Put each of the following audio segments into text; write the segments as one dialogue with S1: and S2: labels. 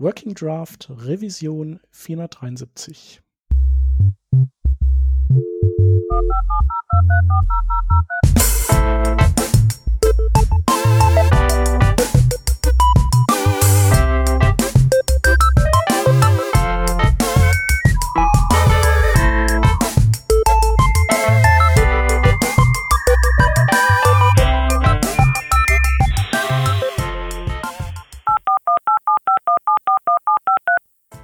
S1: Working Draft Revision 473.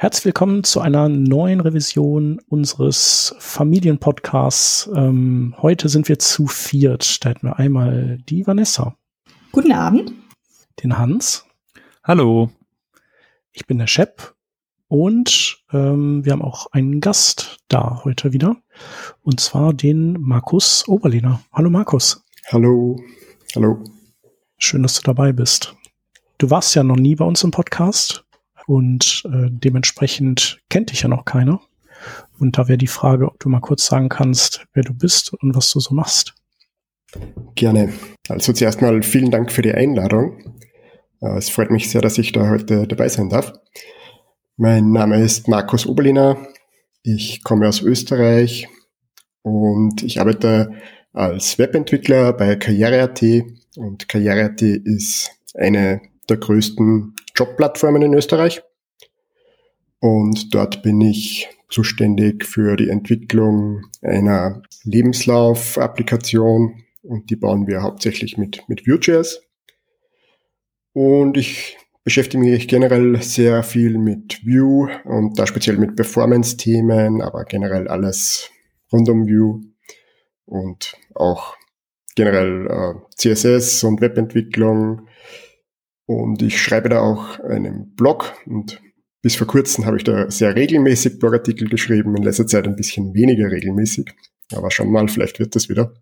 S1: Herzlich willkommen zu einer neuen Revision unseres Familienpodcasts. Ähm, heute sind wir zu viert. Da hätten wir einmal die Vanessa.
S2: Guten Abend.
S1: Den Hans.
S3: Hallo.
S1: Ich bin der Shep. Und ähm, wir haben auch einen Gast da heute wieder. Und zwar den Markus Oberlehner. Hallo Markus.
S4: Hallo. Hallo.
S1: Schön, dass du dabei bist. Du warst ja noch nie bei uns im Podcast und äh, dementsprechend kennt dich ja noch keiner. Und da wäre die Frage, ob du mal kurz sagen kannst, wer du bist und was du so machst.
S4: Gerne. Also zuerst mal vielen Dank für die Einladung. Äh, es freut mich sehr, dass ich da heute dabei sein darf. Mein Name ist Markus Oberliner. Ich komme aus Österreich und ich arbeite als Webentwickler bei Karriere.at und Karriere.at ist eine der größten Jobplattformen in Österreich. Und dort bin ich zuständig für die Entwicklung einer Lebenslauf-Applikation und die bauen wir hauptsächlich mit, mit Vue.js. Und ich beschäftige mich generell sehr viel mit Vue und da speziell mit Performance-Themen, aber generell alles rund um Vue und auch generell äh, CSS und Webentwicklung, und ich schreibe da auch einen Blog und bis vor kurzem habe ich da sehr regelmäßig Blogartikel geschrieben, in letzter Zeit ein bisschen weniger regelmäßig. Aber schon mal, vielleicht wird das wieder.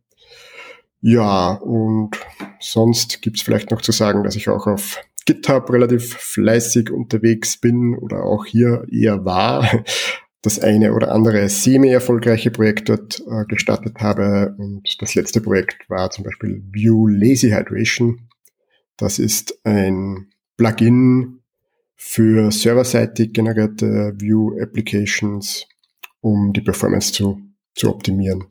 S4: Ja, und sonst gibt's vielleicht noch zu sagen, dass ich auch auf GitHub relativ fleißig unterwegs bin oder auch hier eher war. Das eine oder andere semi-erfolgreiche Projekt dort äh, gestartet habe. Und das letzte Projekt war zum Beispiel View Lazy Hydration. Das ist ein Plugin für serverseitig generierte View Applications, um die Performance zu, zu optimieren.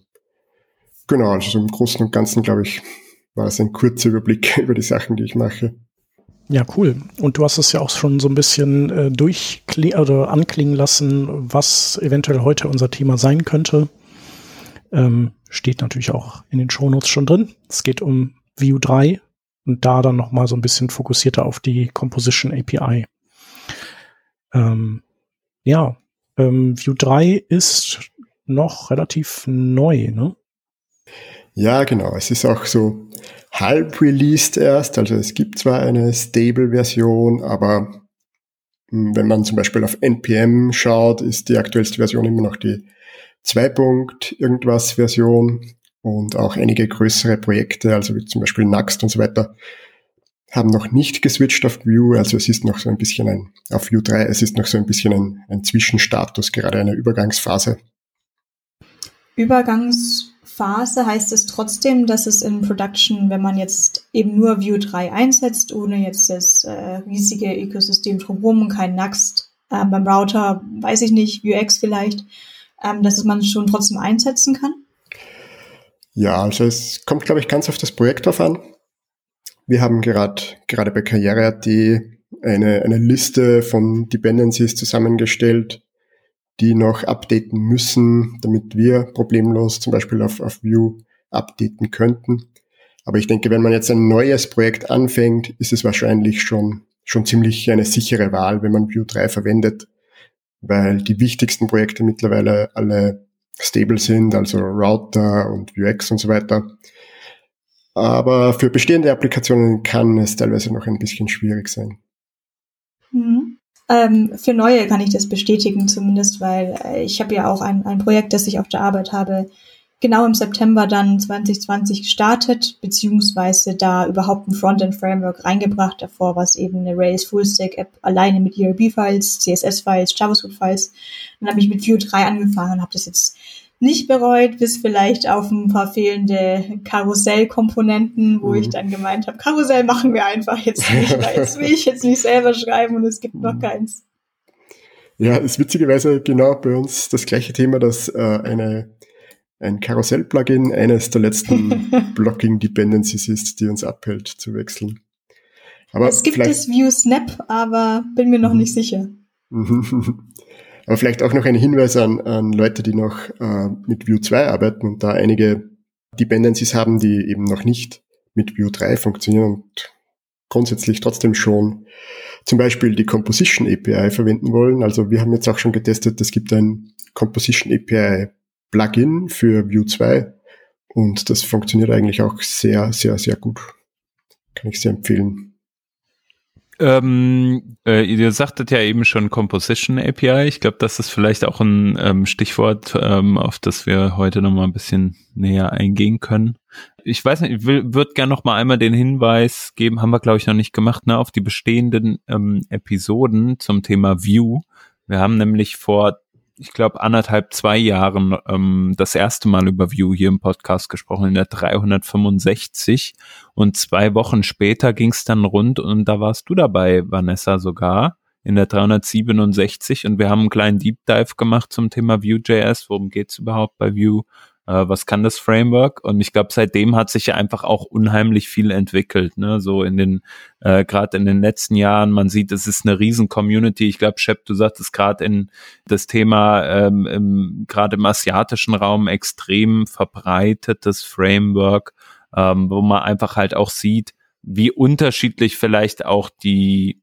S4: Genau, also so im Großen und Ganzen, glaube ich, war es ein kurzer Überblick über die Sachen, die ich mache.
S1: Ja, cool. Und du hast es ja auch schon so ein bisschen äh, durchklingen oder anklingen lassen, was eventuell heute unser Thema sein könnte. Ähm, steht natürlich auch in den Shownotes schon drin. Es geht um View 3, und da dann noch mal so ein bisschen fokussierter auf die Composition API. Ähm, ja, ähm, Vue 3 ist noch relativ neu, ne?
S4: Ja, genau. Es ist auch so halb released erst. Also es gibt zwar eine Stable-Version, aber hm, wenn man zum Beispiel auf NPM schaut, ist die aktuellste Version immer noch die 2. irgendwas Version und auch einige größere Projekte, also wie zum Beispiel Next und so weiter, haben noch nicht geswitcht auf Vue. Also es ist noch so ein bisschen ein, auf Vue 3, es ist noch so ein bisschen ein, ein Zwischenstatus, gerade eine Übergangsphase.
S2: Übergangsphase heißt es trotzdem, dass es in Production, wenn man jetzt eben nur Vue 3 einsetzt, ohne jetzt das äh, riesige Ökosystem drumherum, kein Next, äh, beim Router, weiß ich nicht, Vuex vielleicht, ähm, dass man es schon trotzdem einsetzen kann?
S4: Ja, also es kommt, glaube ich, ganz auf das Projekt drauf an. Wir haben gerade gerade bei Karriere.at eine, eine Liste von Dependencies zusammengestellt, die noch updaten müssen, damit wir problemlos zum Beispiel auf, auf Vue updaten könnten. Aber ich denke, wenn man jetzt ein neues Projekt anfängt, ist es wahrscheinlich schon, schon ziemlich eine sichere Wahl, wenn man Vue 3 verwendet, weil die wichtigsten Projekte mittlerweile alle stable sind, also Router und UX und so weiter. Aber für bestehende Applikationen kann es teilweise noch ein bisschen schwierig sein.
S2: Mhm. Ähm, für neue kann ich das bestätigen zumindest, weil äh, ich habe ja auch ein, ein Projekt, das ich auf der Arbeit habe, genau im September dann 2020 gestartet, beziehungsweise da überhaupt ein Frontend-Framework reingebracht. Davor war es eben eine Rails Full-Stack-App alleine mit ERB-Files, CSS-Files, JavaScript-Files. Dann habe ich mit Vue 3 angefangen und habe das jetzt nicht bereut, bis vielleicht auf ein paar fehlende Karussellkomponenten, wo mhm. ich dann gemeint habe, Karussell machen wir einfach jetzt nicht, weil jetzt will ich jetzt nicht selber schreiben und es gibt noch mhm. keins.
S4: Ja, ist witzigerweise genau bei uns das gleiche Thema, dass äh, eine, ein Karussell-Plugin eines der letzten Blocking-Dependencies ist, die uns abhält zu wechseln.
S2: Aber es gibt das View Snap, aber bin mir noch mhm. nicht sicher.
S4: Aber vielleicht auch noch ein Hinweis an, an Leute, die noch äh, mit Vue 2 arbeiten und da einige Dependencies haben, die eben noch nicht mit Vue 3 funktionieren und grundsätzlich trotzdem schon zum Beispiel die Composition API verwenden wollen. Also wir haben jetzt auch schon getestet, es gibt ein Composition API Plugin für Vue 2 und das funktioniert eigentlich auch sehr, sehr, sehr gut. Kann ich sehr empfehlen.
S3: Ähm, äh, ihr sagtet ja eben schon Composition API. Ich glaube, das ist vielleicht auch ein ähm, Stichwort, ähm, auf das wir heute noch mal ein bisschen näher eingehen können. Ich weiß nicht, ich würde gerne noch mal einmal den Hinweis geben, haben wir glaube ich noch nicht gemacht, ne, auf die bestehenden ähm, Episoden zum Thema View. Wir haben nämlich vor ich glaube, anderthalb, zwei Jahren ähm, das erste Mal über View hier im Podcast gesprochen, in der 365. Und zwei Wochen später ging es dann rund und da warst du dabei, Vanessa, sogar in der 367 und wir haben einen kleinen Deep Dive gemacht zum Thema Vue.js. Worum geht's überhaupt bei Vue? Äh, was kann das Framework? Und ich glaube, seitdem hat sich ja einfach auch unheimlich viel entwickelt, ne? So in den, äh, gerade in den letzten Jahren, man sieht, es ist eine riesen Community. Ich glaube, Shep, du sagtest gerade in das Thema ähm, gerade im asiatischen Raum extrem verbreitetes Framework, ähm, wo man einfach halt auch sieht, wie unterschiedlich vielleicht auch die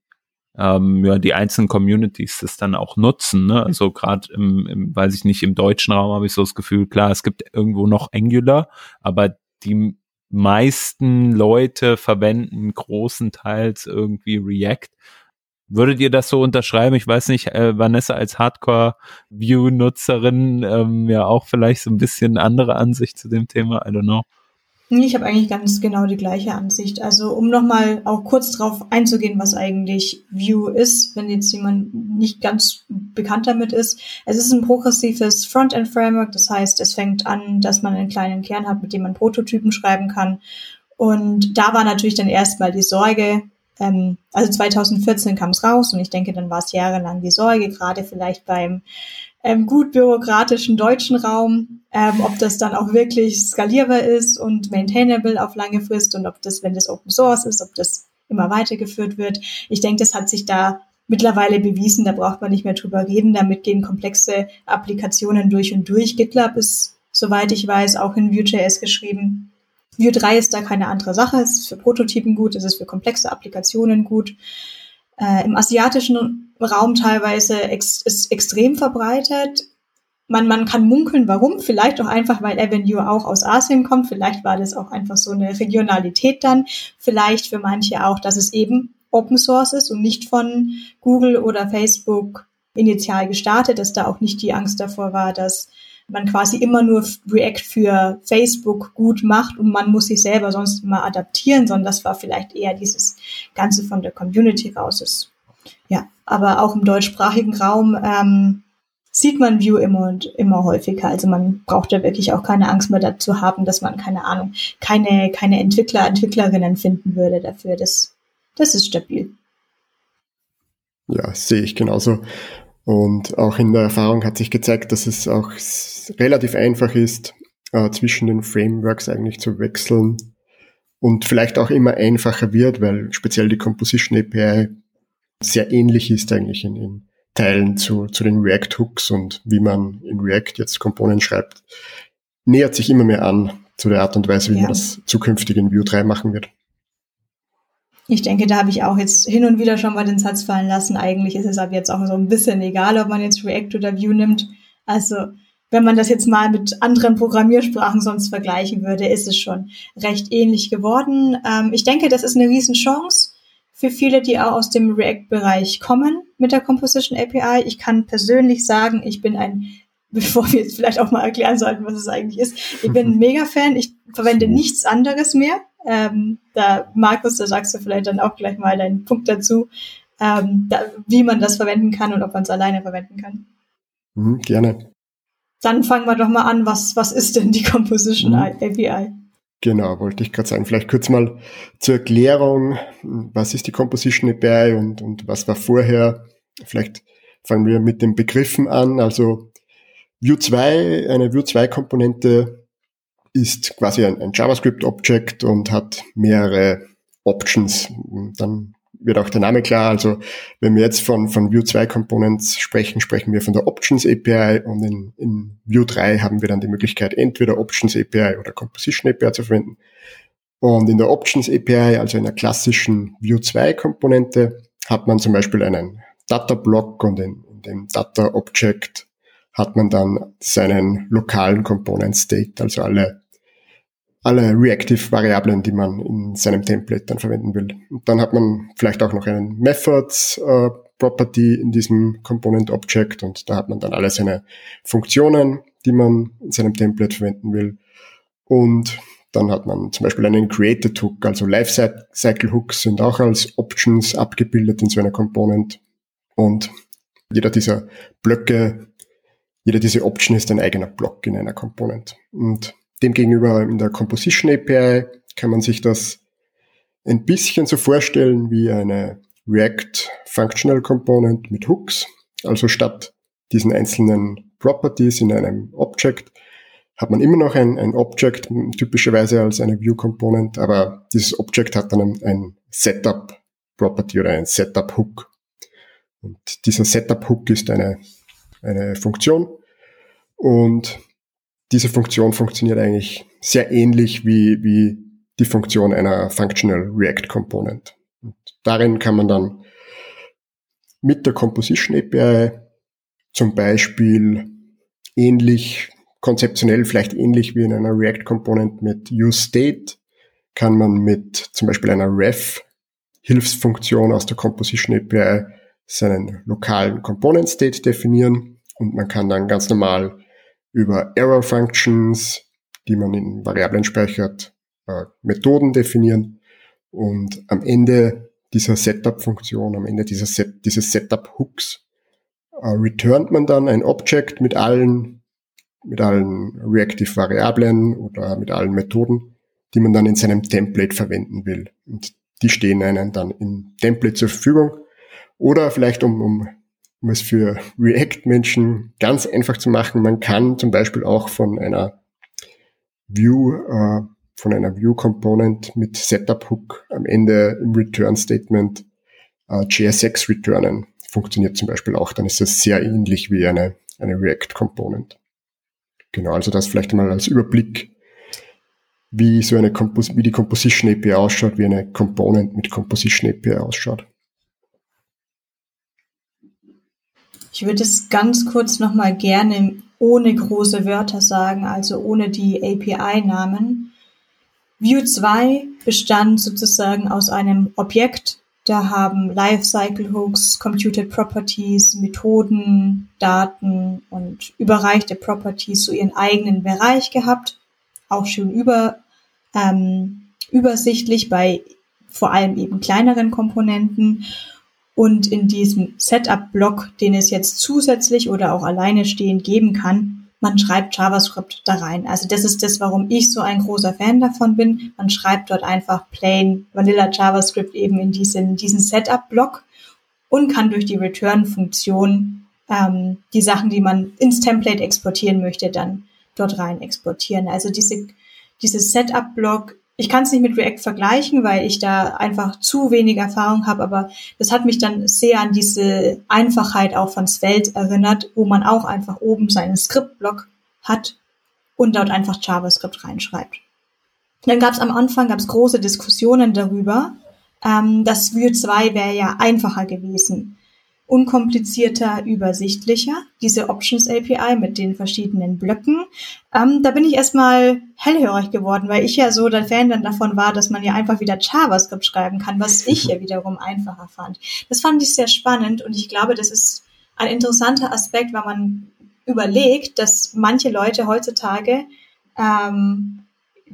S3: ähm, ja, die einzelnen Communities das dann auch nutzen. Ne? Also gerade im, im, weiß ich nicht, im deutschen Raum habe ich so das Gefühl, klar, es gibt irgendwo noch Angular, aber die meisten Leute verwenden großenteils irgendwie React. Würdet ihr das so unterschreiben? Ich weiß nicht, äh, Vanessa als Hardcore-View-Nutzerin ähm, ja auch vielleicht so ein bisschen andere Ansicht zu dem Thema. I don't know.
S2: Ich habe eigentlich ganz genau die gleiche Ansicht. Also um nochmal auch kurz drauf einzugehen, was eigentlich Vue ist, wenn jetzt jemand nicht ganz bekannt damit ist. Es ist ein progressives Frontend-Framework, das heißt, es fängt an, dass man einen kleinen Kern hat, mit dem man Prototypen schreiben kann. Und da war natürlich dann erstmal die Sorge, ähm, also 2014 kam es raus und ich denke, dann war es jahrelang die Sorge, gerade vielleicht beim ähm, gut bürokratischen deutschen Raum, ähm, ob das dann auch wirklich skalierbar ist und maintainable auf lange Frist und ob das, wenn das Open Source ist, ob das immer weitergeführt wird. Ich denke, das hat sich da mittlerweile bewiesen, da braucht man nicht mehr drüber reden. Damit gehen komplexe Applikationen durch und durch. GitLab ist, soweit ich weiß, auch in Vue.js geschrieben. Vue 3 ist da keine andere Sache. Es ist für Prototypen gut, es ist für komplexe Applikationen gut. Äh, Im asiatischen Raum teilweise ex ist extrem verbreitet man, man kann munkeln, warum. Vielleicht auch einfach, weil Avenue auch aus Asien kommt. Vielleicht war das auch einfach so eine Regionalität dann. Vielleicht für manche auch, dass es eben Open Source ist und nicht von Google oder Facebook initial gestartet, dass da auch nicht die Angst davor war, dass man quasi immer nur React für Facebook gut macht und man muss sich selber sonst immer adaptieren, sondern das war vielleicht eher dieses Ganze von der Community raus ist. Ja, aber auch im deutschsprachigen Raum ähm, sieht man View immer und immer häufiger. Also man braucht da wirklich auch keine Angst mehr dazu haben, dass man, keine Ahnung, keine, keine Entwickler, Entwicklerinnen finden würde dafür. Das, das ist stabil.
S4: Ja, sehe ich genauso. Und auch in der Erfahrung hat sich gezeigt, dass es auch relativ einfach ist, äh, zwischen den Frameworks eigentlich zu wechseln und vielleicht auch immer einfacher wird, weil speziell die Composition API sehr ähnlich ist eigentlich in, in Teilen zu, zu den React-Hooks und wie man in React jetzt Komponenten schreibt, nähert sich immer mehr an zu der Art und Weise, wie ja. man das zukünftig in Vue 3 machen wird.
S2: Ich denke, da habe ich auch jetzt hin und wieder schon mal den Satz fallen lassen. Eigentlich ist es ab jetzt auch so ein bisschen egal, ob man jetzt React oder Vue nimmt. Also, wenn man das jetzt mal mit anderen Programmiersprachen sonst vergleichen würde, ist es schon recht ähnlich geworden. Ähm, ich denke, das ist eine Riesenchance für viele, die auch aus dem React-Bereich kommen mit der Composition API. Ich kann persönlich sagen, ich bin ein bevor wir jetzt vielleicht auch mal erklären sollten, was es eigentlich ist. Ich bin ein Mega-Fan. Ich verwende nichts anderes mehr. Ähm, da, Markus, da sagst du vielleicht dann auch gleich mal deinen Punkt dazu, ähm, da, wie man das verwenden kann und ob man es alleine verwenden kann.
S4: Mhm, gerne.
S2: Dann fangen wir doch mal an. Was, was ist denn die Composition mhm. API?
S4: Genau, wollte ich gerade sagen. Vielleicht kurz mal zur Erklärung. Was ist die Composition API und, und was war vorher? Vielleicht fangen wir mit den Begriffen an. Also Vue 2, eine Vue 2 Komponente ist quasi ein, ein JavaScript-Object und hat mehrere Options. Dann wird auch der Name klar. Also wenn wir jetzt von, von Vue 2 Components sprechen, sprechen wir von der Options API und in, in Vue 3 haben wir dann die Möglichkeit, entweder Options API oder Composition API zu verwenden. Und in der Options API, also in der klassischen Vue 2 Komponente, hat man zum Beispiel einen Data Block und in, in dem Data Object hat man dann seinen lokalen Component State, also alle alle Reactive-Variablen, die man in seinem Template dann verwenden will. Und dann hat man vielleicht auch noch einen Methods äh, Property in diesem Component Object und da hat man dann alle seine Funktionen, die man in seinem Template verwenden will. Und dann hat man zum Beispiel einen Created Hook, also Lifecycle Hooks sind auch als Options abgebildet in so einer Component. Und jeder dieser Blöcke, jeder dieser Option ist ein eigener Block in einer Component. Und Demgegenüber in der Composition API kann man sich das ein bisschen so vorstellen wie eine React Functional Component mit Hooks. Also statt diesen einzelnen Properties in einem Object hat man immer noch ein, ein Object, typischerweise als eine View Component, aber dieses Object hat dann ein, ein Setup Property oder ein Setup Hook. Und dieser Setup Hook ist eine, eine Funktion und diese Funktion funktioniert eigentlich sehr ähnlich wie, wie die Funktion einer Functional React Component. Und darin kann man dann mit der Composition API zum Beispiel ähnlich, konzeptionell vielleicht ähnlich wie in einer React Component mit UseState, kann man mit zum Beispiel einer Ref Hilfsfunktion aus der Composition API seinen lokalen Component State definieren und man kann dann ganz normal über Error Functions, die man in Variablen speichert, äh, Methoden definieren und am Ende dieser Setup-Funktion, am Ende dieser Set, dieses Setup-Hooks, äh, returnt man dann ein Object mit allen, mit allen Reactive-Variablen oder mit allen Methoden, die man dann in seinem Template verwenden will. Und die stehen einem dann im Template zur Verfügung. Oder vielleicht, um, um um es für React-Menschen ganz einfach zu machen, man kann zum Beispiel auch von einer View, äh, von einer View-Component mit Setup-Hook am Ende im Return-Statement äh, JSX returnen. Funktioniert zum Beispiel auch, dann ist das sehr ähnlich wie eine, eine React-Component. Genau, also das vielleicht mal als Überblick, wie so eine Compos wie die Composition API ausschaut, wie eine Component mit Composition API ausschaut.
S2: Ich würde es ganz kurz nochmal gerne ohne große Wörter sagen, also ohne die API-Namen. View 2 bestand sozusagen aus einem Objekt. Da haben Lifecycle Hooks, Computed Properties, Methoden, Daten und überreichte Properties so ihren eigenen Bereich gehabt. Auch schön über, ähm, übersichtlich bei vor allem eben kleineren Komponenten. Und in diesem Setup-Block, den es jetzt zusätzlich oder auch alleine stehend geben kann, man schreibt JavaScript da rein. Also das ist das, warum ich so ein großer Fan davon bin. Man schreibt dort einfach plain Vanilla JavaScript eben in diesen, diesen Setup-Block und kann durch die Return-Funktion ähm, die Sachen, die man ins Template exportieren möchte, dann dort rein exportieren. Also diese, dieses Setup-Block ich kann es nicht mit React vergleichen, weil ich da einfach zu wenig Erfahrung habe, aber das hat mich dann sehr an diese Einfachheit auch von Svelte erinnert, wo man auch einfach oben seinen Skriptblock hat und dort einfach JavaScript reinschreibt. Dann gab es am Anfang gab's große Diskussionen darüber, ähm, dass Vue 2 wäre ja einfacher gewesen. Unkomplizierter, übersichtlicher. Diese Options API mit den verschiedenen Blöcken. Ähm, da bin ich erstmal hellhörig geworden, weil ich ja so der Fan dann davon war, dass man ja einfach wieder JavaScript schreiben kann, was ich ja wiederum einfacher fand. Das fand ich sehr spannend und ich glaube, das ist ein interessanter Aspekt, weil man überlegt, dass manche Leute heutzutage ähm,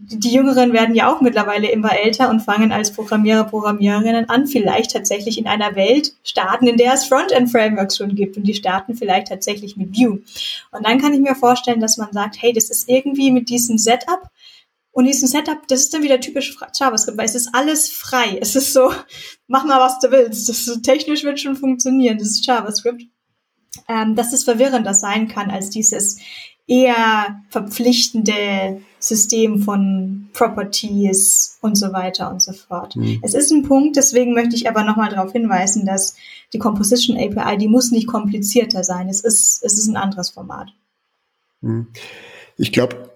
S2: die Jüngeren werden ja auch mittlerweile immer älter und fangen als Programmierer, Programmiererinnen an, vielleicht tatsächlich in einer Welt starten, in der es Frontend-Frameworks schon gibt und die starten vielleicht tatsächlich mit Vue. Und dann kann ich mir vorstellen, dass man sagt, hey, das ist irgendwie mit diesem Setup und diesem Setup, das ist dann wieder typisch JavaScript, weil es ist alles frei. Es ist so, mach mal, was du willst. Das ist, technisch wird schon funktionieren. Das ist JavaScript. Ähm, dass es verwirrender sein kann als dieses eher verpflichtende System von Properties und so weiter und so fort. Mhm. Es ist ein Punkt, deswegen möchte ich aber nochmal darauf hinweisen, dass die Composition API, die muss nicht komplizierter sein. Es ist, es ist ein anderes Format.
S4: Mhm. Ich glaube,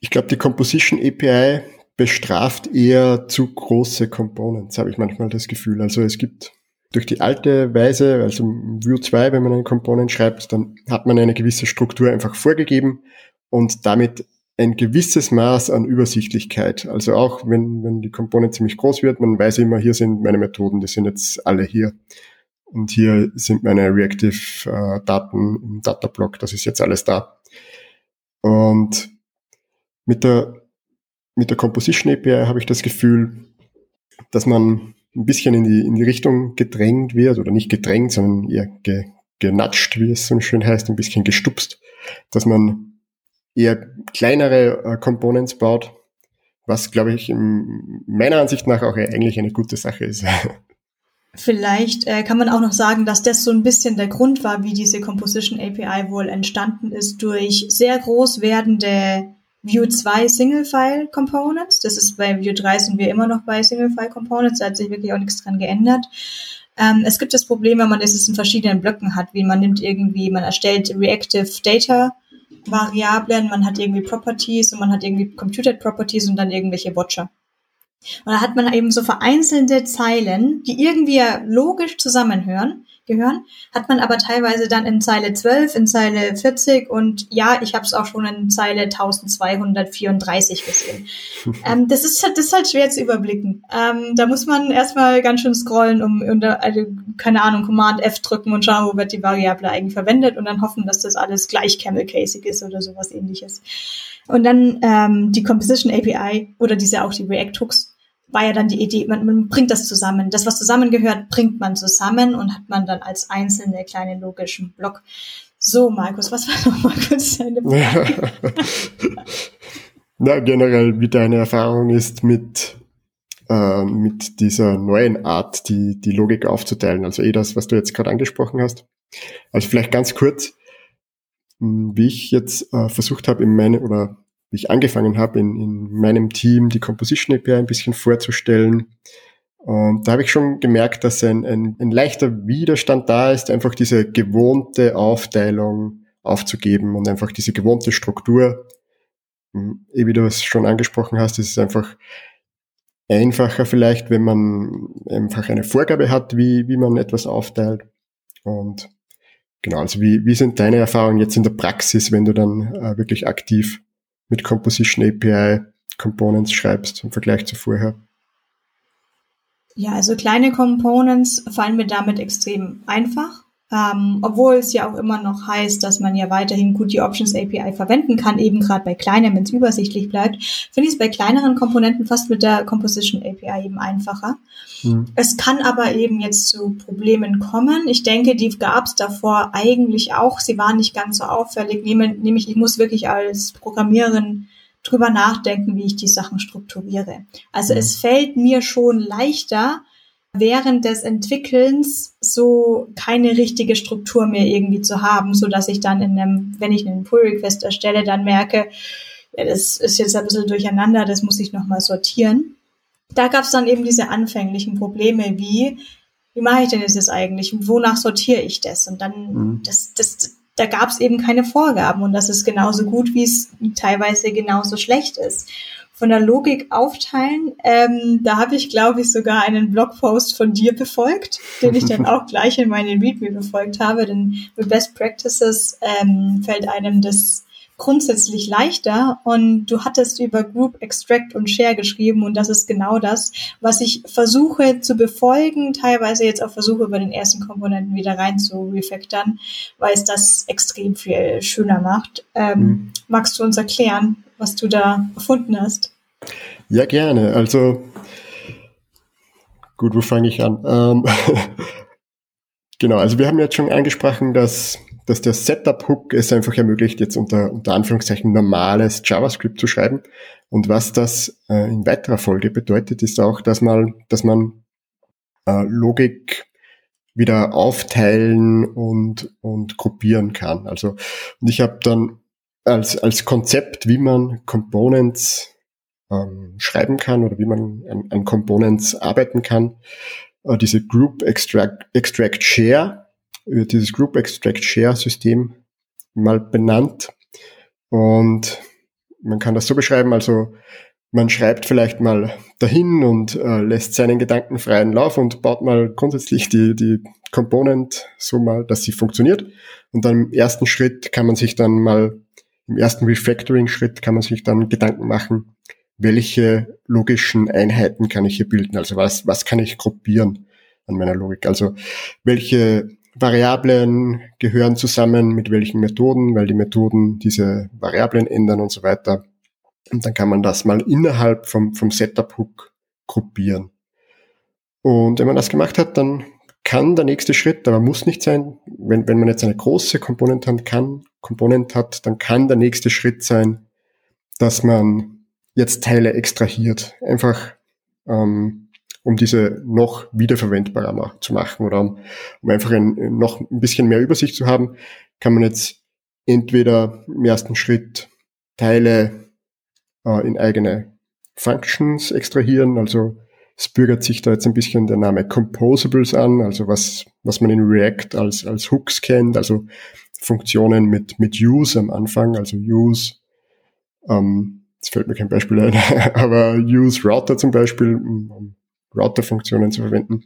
S4: ich glaube, die Composition API bestraft eher zu große Components, habe ich manchmal das Gefühl. Also es gibt durch die alte Weise, also Vue 2, wenn man einen Component schreibt, dann hat man eine gewisse Struktur einfach vorgegeben und damit ein gewisses Maß an Übersichtlichkeit. Also auch wenn, wenn die Component ziemlich groß wird, man weiß immer, hier sind meine Methoden, die sind jetzt alle hier. Und hier sind meine Reactive äh, im Datablock, das ist jetzt alles da. Und mit der, mit der Composition API habe ich das Gefühl, dass man ein bisschen in die, in die Richtung gedrängt wird, oder nicht gedrängt, sondern eher ge, genatscht, wie es so schön heißt, ein bisschen gestupst, dass man eher kleinere äh, Components baut, was, glaube ich, in meiner Ansicht nach auch eigentlich eine gute Sache ist.
S2: Vielleicht äh, kann man auch noch sagen, dass das so ein bisschen der Grund war, wie diese Composition API wohl entstanden ist, durch sehr groß werdende Vue 2 Single-File Components. Das ist bei Vue 3 sind wir immer noch bei Single-File Components. Da hat sich wirklich auch nichts dran geändert. Ähm, es gibt das Problem, wenn man das in verschiedenen Blöcken hat, wie man nimmt irgendwie, man erstellt Reactive Data Variablen, man hat irgendwie Properties und man hat irgendwie Computed Properties und dann irgendwelche Watcher. Und da hat man eben so vereinzelte Zeilen, die irgendwie logisch zusammenhören, gehören, hat man aber teilweise dann in Zeile 12, in Zeile 40 und ja, ich habe es auch schon in Zeile 1234 gesehen. ähm, das, ist, das ist halt schwer zu überblicken. Ähm, da muss man erstmal ganz schön scrollen, um unter, also, keine Ahnung, Command F drücken und schauen, wo wird die Variable eigentlich verwendet und dann hoffen, dass das alles gleich camel-casig ist oder sowas ähnliches. Und dann ähm, die Composition API oder diese auch die React-Hooks war ja dann die Idee, man, man bringt das zusammen. Das, was zusammengehört, bringt man zusammen und hat man dann als einzelne kleine logischen Block. So, Markus, was war noch mal kurz deine Frage?
S4: Na, generell, wie deine Erfahrung ist mit, äh, mit dieser neuen Art, die, die Logik aufzuteilen. Also eh das, was du jetzt gerade angesprochen hast. Also vielleicht ganz kurz, wie ich jetzt äh, versucht habe, in meine, oder wie ich angefangen habe, in, in meinem Team die Composition API ein bisschen vorzustellen. Und da habe ich schon gemerkt, dass ein, ein, ein leichter Widerstand da ist, einfach diese gewohnte Aufteilung aufzugeben und einfach diese gewohnte Struktur. Hm, eh wie du es schon angesprochen hast, ist es einfach einfacher vielleicht, wenn man einfach eine Vorgabe hat, wie, wie man etwas aufteilt. Und genau, also wie, wie sind deine Erfahrungen jetzt in der Praxis, wenn du dann äh, wirklich aktiv mit Composition API Components schreibst im Vergleich zu vorher?
S2: Ja, also kleine Components fallen mir damit extrem einfach. Ähm, obwohl es ja auch immer noch heißt, dass man ja weiterhin gut die Options API verwenden kann, eben gerade bei kleinen, wenn es übersichtlich bleibt, finde ich es bei kleineren Komponenten fast mit der Composition API eben einfacher. Mhm. Es kann aber eben jetzt zu Problemen kommen. Ich denke, die gab es davor eigentlich auch. Sie waren nicht ganz so auffällig, nämlich ich muss wirklich als Programmiererin drüber nachdenken, wie ich die Sachen strukturiere. Also mhm. es fällt mir schon leichter, während des Entwickelns so keine richtige Struktur mehr irgendwie zu haben, so dass ich dann in einem, wenn ich einen Pull Request erstelle, dann merke, ja, das ist jetzt ein bisschen durcheinander, das muss ich nochmal sortieren. Da gab es dann eben diese anfänglichen Probleme wie, wie mache ich denn das jetzt eigentlich? Wonach sortiere ich das? Und dann, mhm. das, das, da gab es eben keine Vorgaben und das ist genauso gut, wie es teilweise genauso schlecht ist. Von der Logik aufteilen. Ähm, da habe ich, glaube ich, sogar einen Blogpost von dir befolgt, den ich dann auch gleich in meine README befolgt habe. Denn mit Best Practices ähm, fällt einem das grundsätzlich leichter und du hattest über Group Extract und Share geschrieben und das ist genau das, was ich versuche zu befolgen, teilweise jetzt auch versuche über den ersten Komponenten wieder rein zu refactoren, weil es das extrem viel schöner macht. Ähm, mhm. Magst du uns erklären, was du da gefunden hast?
S4: Ja, gerne. Also gut, wo fange ich an? Ähm, genau, also wir haben jetzt schon angesprochen, dass dass der Setup-Hook es einfach ermöglicht, jetzt unter, unter Anführungszeichen normales JavaScript zu schreiben. Und was das äh, in weiterer Folge bedeutet, ist auch, dass man, dass man äh, Logik wieder aufteilen und, und gruppieren kann. Also, und ich habe dann als, als Konzept, wie man Components ähm, schreiben kann oder wie man an, an Components arbeiten kann, äh, diese Group Extract, Extract Share dieses Group Extract Share System mal benannt. Und man kann das so beschreiben, also man schreibt vielleicht mal dahin und äh, lässt seinen Gedanken freien Lauf und baut mal grundsätzlich die, die Component so mal, dass sie funktioniert. Und dann im ersten Schritt kann man sich dann mal, im ersten Refactoring-Schritt kann man sich dann Gedanken machen, welche logischen Einheiten kann ich hier bilden? Also was, was kann ich gruppieren an meiner Logik? Also welche Variablen gehören zusammen mit welchen Methoden, weil die Methoden diese Variablen ändern und so weiter. Und dann kann man das mal innerhalb vom, vom Setup-Hook gruppieren. Und wenn man das gemacht hat, dann kann der nächste Schritt, aber muss nicht sein, wenn, wenn man jetzt eine große Komponente hat, kann, Komponent hat, dann kann der nächste Schritt sein, dass man jetzt Teile extrahiert. Einfach ähm, um diese noch wiederverwendbarer zu machen oder um, um einfach ein, noch ein bisschen mehr Übersicht zu haben, kann man jetzt entweder im ersten Schritt Teile äh, in eigene Functions extrahieren, also es bürgert sich da jetzt ein bisschen der Name Composables an, also was, was man in React als, als Hooks kennt, also Funktionen mit, mit Use am Anfang, also Use, ähm, jetzt fällt mir kein Beispiel ein, aber Use Router zum Beispiel, um Router-Funktionen zu verwenden.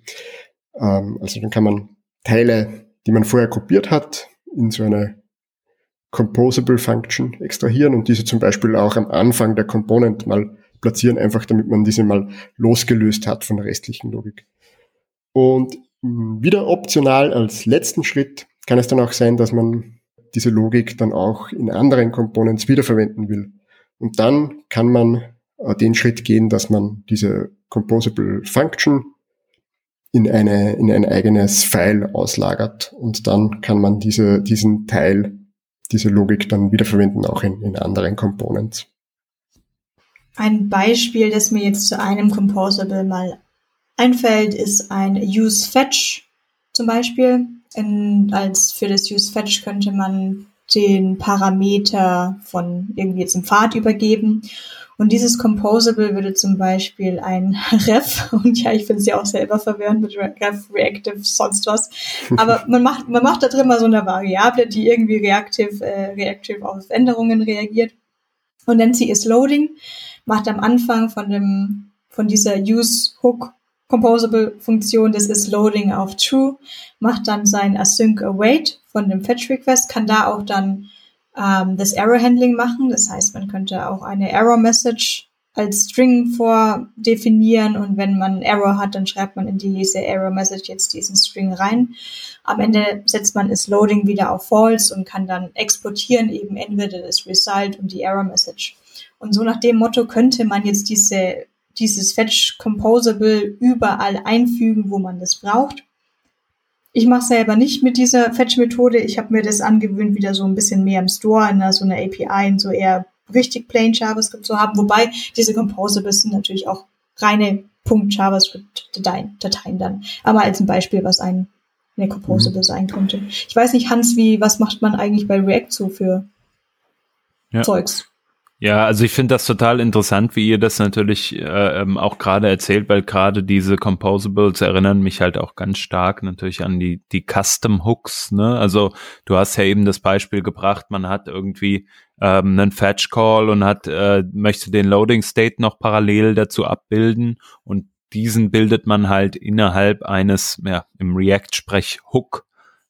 S4: Ähm, also dann kann man Teile, die man vorher kopiert hat, in so eine Composable Function extrahieren und diese zum Beispiel auch am Anfang der Component mal platzieren, einfach damit man diese mal losgelöst hat von der restlichen Logik. Und wieder optional als letzten Schritt kann es dann auch sein, dass man diese Logik dann auch in anderen Components wiederverwenden will. Und dann kann man äh, den Schritt gehen, dass man diese Composable Function in, eine, in ein eigenes File auslagert und dann kann man diese, diesen Teil, diese Logik dann wiederverwenden, auch in, in anderen Components.
S2: Ein Beispiel, das mir jetzt zu einem Composable mal einfällt, ist ein useFetch zum Beispiel. In, als für das useFetch könnte man den Parameter von irgendwie jetzt im Pfad übergeben und dieses Composable würde zum Beispiel ein Ref, und ja, ich finde es ja auch selber verwirrend mit Ref, Reactive, sonst was. Aber man macht, man macht da drin mal so eine Variable, die irgendwie reaktiv, äh, reaktiv auf Änderungen reagiert und nennt sie is loading, macht am Anfang von dem, von dieser use hook Composable Funktion des is loading auf true, macht dann sein async await von dem fetch request, kann da auch dann ähm, das Error-Handling machen. Das heißt, man könnte auch eine Error-Message als String vordefinieren und wenn man Error hat, dann schreibt man in diese Error Message jetzt diesen String rein. Am Ende setzt man das Loading wieder auf False und kann dann exportieren eben entweder das Result und die Error Message. Und so nach dem Motto könnte man jetzt diese, dieses Fetch Composable überall einfügen, wo man das braucht. Ich mache selber nicht mit dieser Fetch-Methode. Ich habe mir das angewöhnt, wieder so ein bisschen mehr im Store in so einer API in so eher richtig plain JavaScript zu haben. Wobei diese Composables sind natürlich auch reine Punkt JavaScript-Dateien Dateien dann. Aber als ein Beispiel, was ein eine Composable mhm. sein könnte. Ich weiß nicht, Hans, wie, was macht man eigentlich bei React so für ja. Zeugs?
S3: Ja, also ich finde das total interessant, wie ihr das natürlich äh, ähm, auch gerade erzählt, weil gerade diese Composables erinnern mich halt auch ganz stark natürlich an die die Custom Hooks. Ne? Also du hast ja eben das Beispiel gebracht, man hat irgendwie ähm, einen Fetch Call und hat äh, möchte den Loading State noch parallel dazu abbilden und diesen bildet man halt innerhalb eines, ja, im React-Sprech Hook,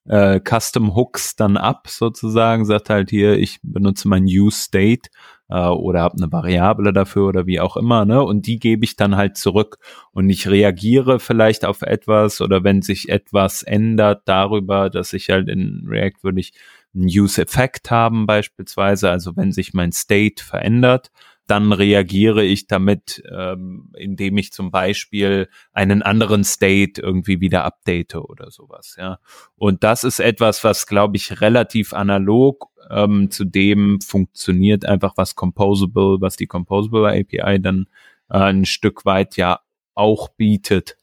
S3: äh, Custom Hooks dann ab sozusagen, sagt halt hier, ich benutze mein Use State äh, oder habe eine Variable dafür oder wie auch immer, ne? Und die gebe ich dann halt zurück und ich reagiere vielleicht auf etwas oder wenn sich etwas ändert darüber, dass ich halt in React würde ich einen Use-Effekt haben beispielsweise, also wenn sich mein State verändert, dann reagiere ich damit, ähm, indem ich zum Beispiel einen anderen State irgendwie wieder update oder sowas, ja. Und das ist etwas, was, glaube ich, relativ analog ähm, zu dem funktioniert, einfach was Composable, was die Composable API dann äh, ein Stück weit ja auch bietet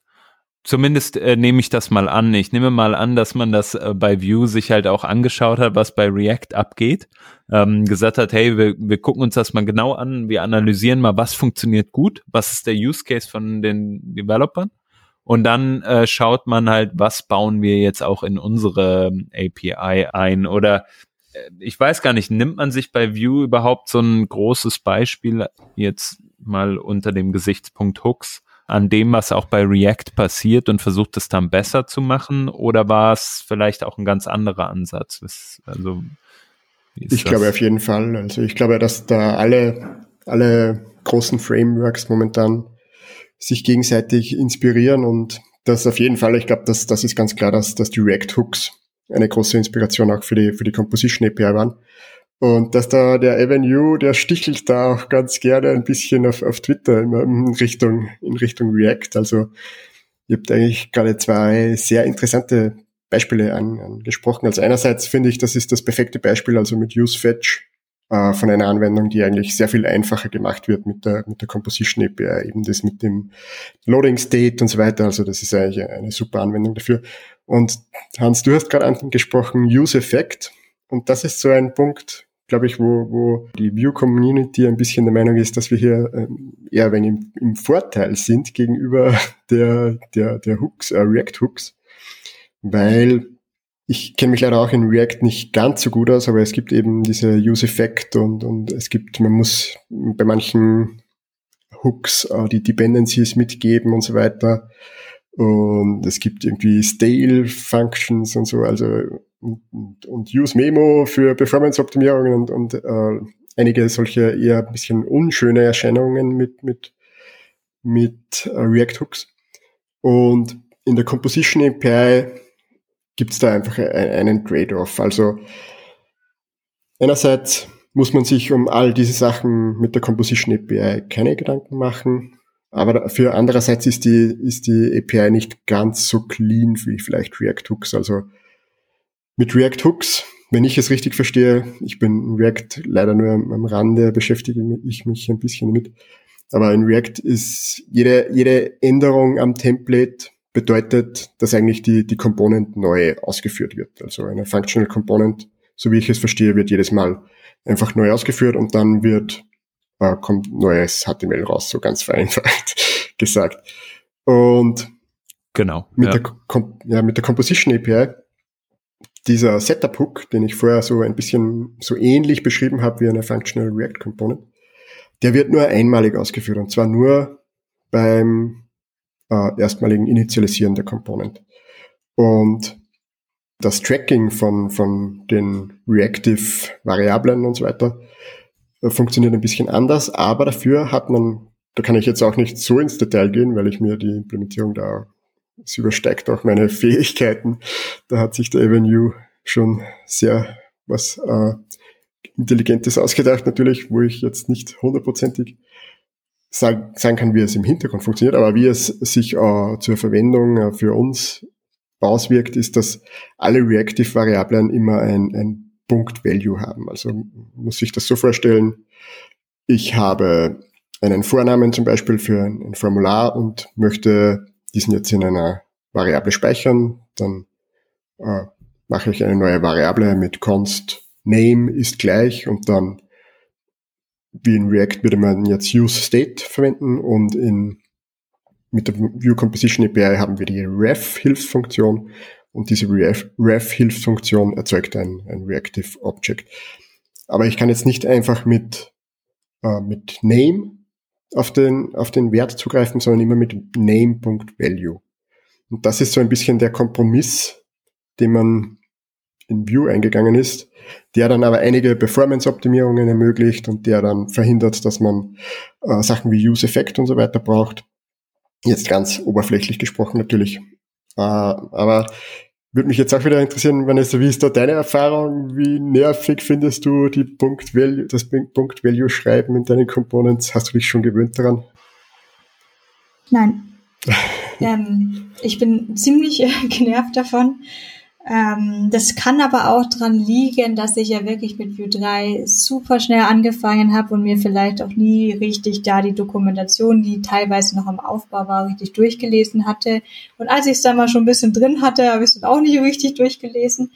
S3: zumindest äh, nehme ich das mal an. Ich nehme mal an, dass man das äh, bei Vue sich halt auch angeschaut hat, was bei React abgeht. Ähm, gesagt hat, hey, wir, wir gucken uns das mal genau an, wir analysieren mal, was funktioniert gut, was ist der Use Case von den Developern. Und dann äh, schaut man halt, was bauen wir jetzt auch in unsere API ein. Oder äh, ich weiß gar nicht, nimmt man sich bei Vue überhaupt so ein großes Beispiel jetzt mal unter dem Gesichtspunkt Hooks? An dem, was auch bei React passiert und versucht es dann besser zu machen? Oder war es vielleicht auch ein ganz anderer Ansatz? Also,
S4: ich das? glaube auf jeden Fall. Also ich glaube, dass da alle, alle großen Frameworks momentan sich gegenseitig inspirieren und das auf jeden Fall, ich glaube, das, das ist ganz klar, dass, dass die React Hooks eine große Inspiration auch für die, für die Composition API waren. Und dass da der Avenue, der stichelt da auch ganz gerne ein bisschen auf, auf Twitter in Richtung, in Richtung React. Also ihr habt eigentlich gerade zwei sehr interessante Beispiele angesprochen. Also einerseits finde ich, das ist das perfekte Beispiel, also mit UseFetch äh, von einer Anwendung, die eigentlich sehr viel einfacher gemacht wird mit der, mit der Composition API, eben das mit dem Loading State und so weiter. Also das ist eigentlich eine super Anwendung dafür. Und Hans, du hast gerade angesprochen, Use Effect. Und das ist so ein Punkt, glaube ich, wo, wo die View-Community ein bisschen der Meinung ist, dass wir hier ähm, eher wenn im, im Vorteil sind gegenüber der, der, der Hooks, äh, React-Hooks, weil ich kenne mich leider auch in React nicht ganz so gut aus, aber es gibt eben diese Use-Effect und, und es gibt, man muss bei manchen Hooks äh, die Dependencies mitgeben und so weiter. Und es gibt irgendwie Stale Functions und so, also und, und Use Memo für Performance-Optimierungen und, und äh, einige solche eher ein bisschen unschöne Erscheinungen mit, mit, mit äh, React Hooks. Und in der Composition API gibt es da einfach einen Trade-off. Also einerseits muss man sich um all diese Sachen mit der Composition API keine Gedanken machen. Aber dafür andererseits ist die, ist die API nicht ganz so clean wie vielleicht React Hooks. Also mit React Hooks, wenn ich es richtig verstehe, ich bin in React leider nur am Rande, beschäftige ich mich ein bisschen mit. Aber in React ist jede, jede Änderung am Template bedeutet, dass eigentlich die, die Component neu ausgeführt wird. Also eine Functional Component, so wie ich es verstehe, wird jedes Mal einfach neu ausgeführt und dann wird, äh, kommt neues HTML raus, so ganz vereinfacht gesagt. Und
S3: genau,
S4: mit, ja. Der, ja, mit der Composition API dieser Setup-Hook, den ich vorher so ein bisschen so ähnlich beschrieben habe wie eine Functional React Component, der wird nur einmalig ausgeführt und zwar nur beim äh, erstmaligen Initialisieren der Component. Und das Tracking von, von den Reactive Variablen und so weiter äh, funktioniert ein bisschen anders, aber dafür hat man, da kann ich jetzt auch nicht so ins Detail gehen, weil ich mir die Implementierung da es übersteigt auch meine Fähigkeiten. Da hat sich der Avenue schon sehr was äh, Intelligentes ausgedacht, natürlich, wo ich jetzt nicht hundertprozentig sagen, sagen kann, wie es im Hintergrund funktioniert, aber wie es sich äh, zur Verwendung äh, für uns auswirkt, ist, dass alle Reactive-Variablen immer ein, ein Punkt-Value haben. Also muss ich das so vorstellen, ich habe einen Vornamen zum Beispiel für ein, ein Formular und möchte diesen jetzt in einer Variable speichern, dann äh, mache ich eine neue Variable mit const name ist gleich und dann wie in React würde man jetzt use state verwenden und in mit der View Composition API haben wir die ref Hilfsfunktion und diese ref, ref Hilfsfunktion erzeugt ein, ein Reactive Object. Aber ich kann jetzt nicht einfach mit, äh, mit Name auf den, auf den Wert zugreifen, sondern immer mit Name.value. Und das ist so ein bisschen der Kompromiss, den man in View eingegangen ist, der dann aber einige Performance-Optimierungen ermöglicht und der dann verhindert, dass man äh, Sachen wie Use-Effekt und so weiter braucht. Jetzt ganz oberflächlich gesprochen natürlich. Äh, aber würde mich jetzt auch wieder interessieren, Vanessa, wie ist da deine Erfahrung? Wie nervig findest du die Punkt Value, das Punkt Value schreiben in deinen Components? Hast du dich schon gewöhnt daran?
S2: Nein. ähm, ich bin ziemlich äh, genervt davon. Ähm, das kann aber auch dran liegen, dass ich ja wirklich mit Vue 3 super schnell angefangen habe und mir vielleicht auch nie richtig da die Dokumentation, die teilweise noch im Aufbau war, richtig durchgelesen hatte. Und als ich es dann mal schon ein bisschen drin hatte, habe ich es auch nicht richtig durchgelesen.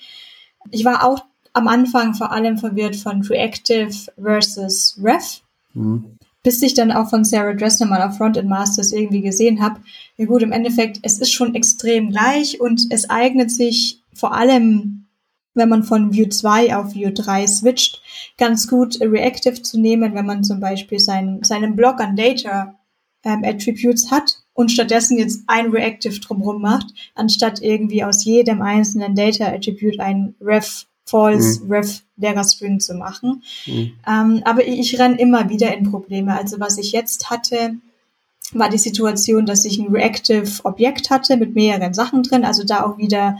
S2: Ich war auch am Anfang vor allem verwirrt von Reactive versus Ref. Mhm. Bis ich dann auch von Sarah Dressner mal auf Frontend Masters irgendwie gesehen habe. Ja gut, im Endeffekt, es ist schon extrem gleich und es eignet sich vor allem, wenn man von View 2 auf View 3 switcht, ganz gut Reactive zu nehmen, wenn man zum Beispiel seinen, seinen Block an Data ähm, Attributes hat und stattdessen jetzt ein Reactive drumherum macht, anstatt irgendwie aus jedem einzelnen Data Attribute ein Ref False, mhm. Ref leerer String zu machen. Mhm. Ähm, aber ich, ich renne immer wieder in Probleme. Also was ich jetzt hatte, war die Situation, dass ich ein Reactive Objekt hatte mit mehreren Sachen drin, also da auch wieder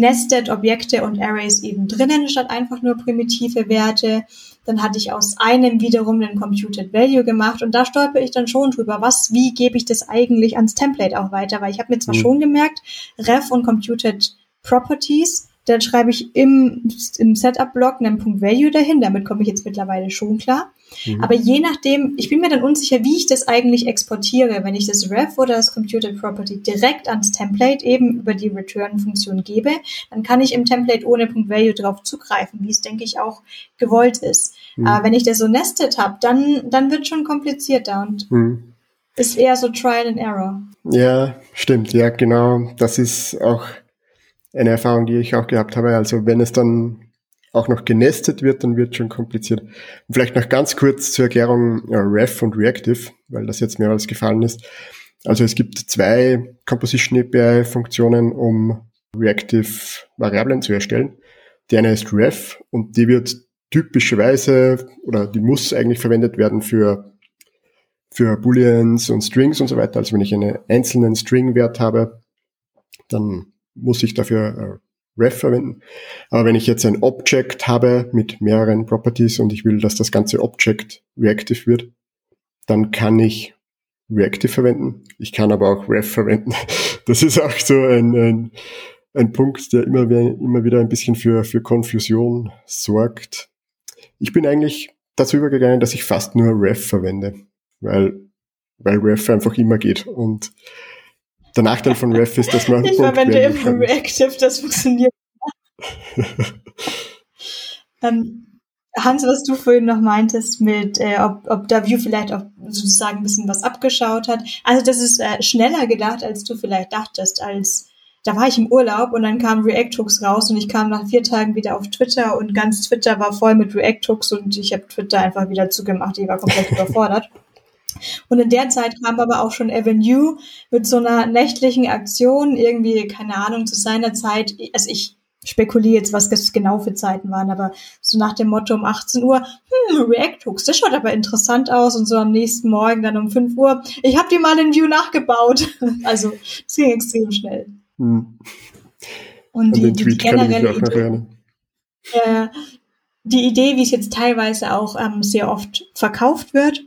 S2: Nested Objekte und Arrays eben drinnen, statt einfach nur primitive Werte. Dann hatte ich aus einem wiederum den Computed Value gemacht und da stolper ich dann schon drüber, was, wie gebe ich das eigentlich ans Template auch weiter, weil ich habe mir zwar mhm. schon gemerkt, Ref und Computed Properties, dann schreibe ich im, im Setup-Block einen Punkt Value dahin, damit komme ich jetzt mittlerweile schon klar. Mhm. Aber je nachdem, ich bin mir dann unsicher, wie ich das eigentlich exportiere. Wenn ich das Ref oder das Computed Property direkt ans Template eben über die Return-Funktion gebe, dann kann ich im Template ohne Punkt Value drauf zugreifen, wie es, denke ich, auch gewollt ist. Mhm. Aber wenn ich das so nested habe, dann, dann wird schon komplizierter und mhm. ist eher so Trial and Error.
S4: Ja, stimmt. Ja, genau. Das ist auch eine Erfahrung, die ich auch gehabt habe. Also wenn es dann auch noch genestet wird, dann wird schon kompliziert. Und vielleicht noch ganz kurz zur Erklärung äh, Ref und Reactive, weil das jetzt mehrmals gefallen ist. Also es gibt zwei Composition API Funktionen, um Reactive Variablen zu erstellen. Die eine ist Ref und die wird typischerweise oder die muss eigentlich verwendet werden für für Booleans und Strings und so weiter. Also wenn ich einen einzelnen String-Wert habe, dann muss ich dafür äh, Ref verwenden. Aber wenn ich jetzt ein Object habe mit mehreren Properties und ich will, dass das ganze Object reactive wird, dann kann ich reactive verwenden. Ich kann aber auch ref verwenden. Das ist auch so ein, ein, ein Punkt, der immer, immer wieder ein bisschen für, für Konfusion sorgt. Ich bin eigentlich dazu übergegangen, dass ich fast nur ref verwende, weil, weil ref einfach immer geht und der Nachteil von Ref ist, dass man.
S2: Ich verwende immer Reactive, das funktioniert. ähm, Hans, was du vorhin noch meintest, mit äh, ob, ob da View vielleicht auch sozusagen ein bisschen was abgeschaut hat. Also das ist äh, schneller gedacht, als du vielleicht dachtest. Als da war ich im Urlaub und dann kam React Hooks raus und ich kam nach vier Tagen wieder auf Twitter und ganz Twitter war voll mit React Hooks und ich habe Twitter einfach wieder zugemacht. Ich war komplett überfordert. Und in der Zeit kam aber auch schon Avenue mit so einer nächtlichen Aktion, irgendwie, keine Ahnung, zu seiner Zeit, also ich spekuliere jetzt, was das genau für Zeiten waren, aber so nach dem Motto um 18 Uhr, hm, React Hooks, das schaut aber interessant aus und so am nächsten Morgen dann um 5 Uhr, ich habe die mal in View nachgebaut. Also es ging extrem schnell. Hm. Und die, die, die generelle Idee, äh, die Idee, wie es jetzt teilweise auch ähm, sehr oft verkauft wird,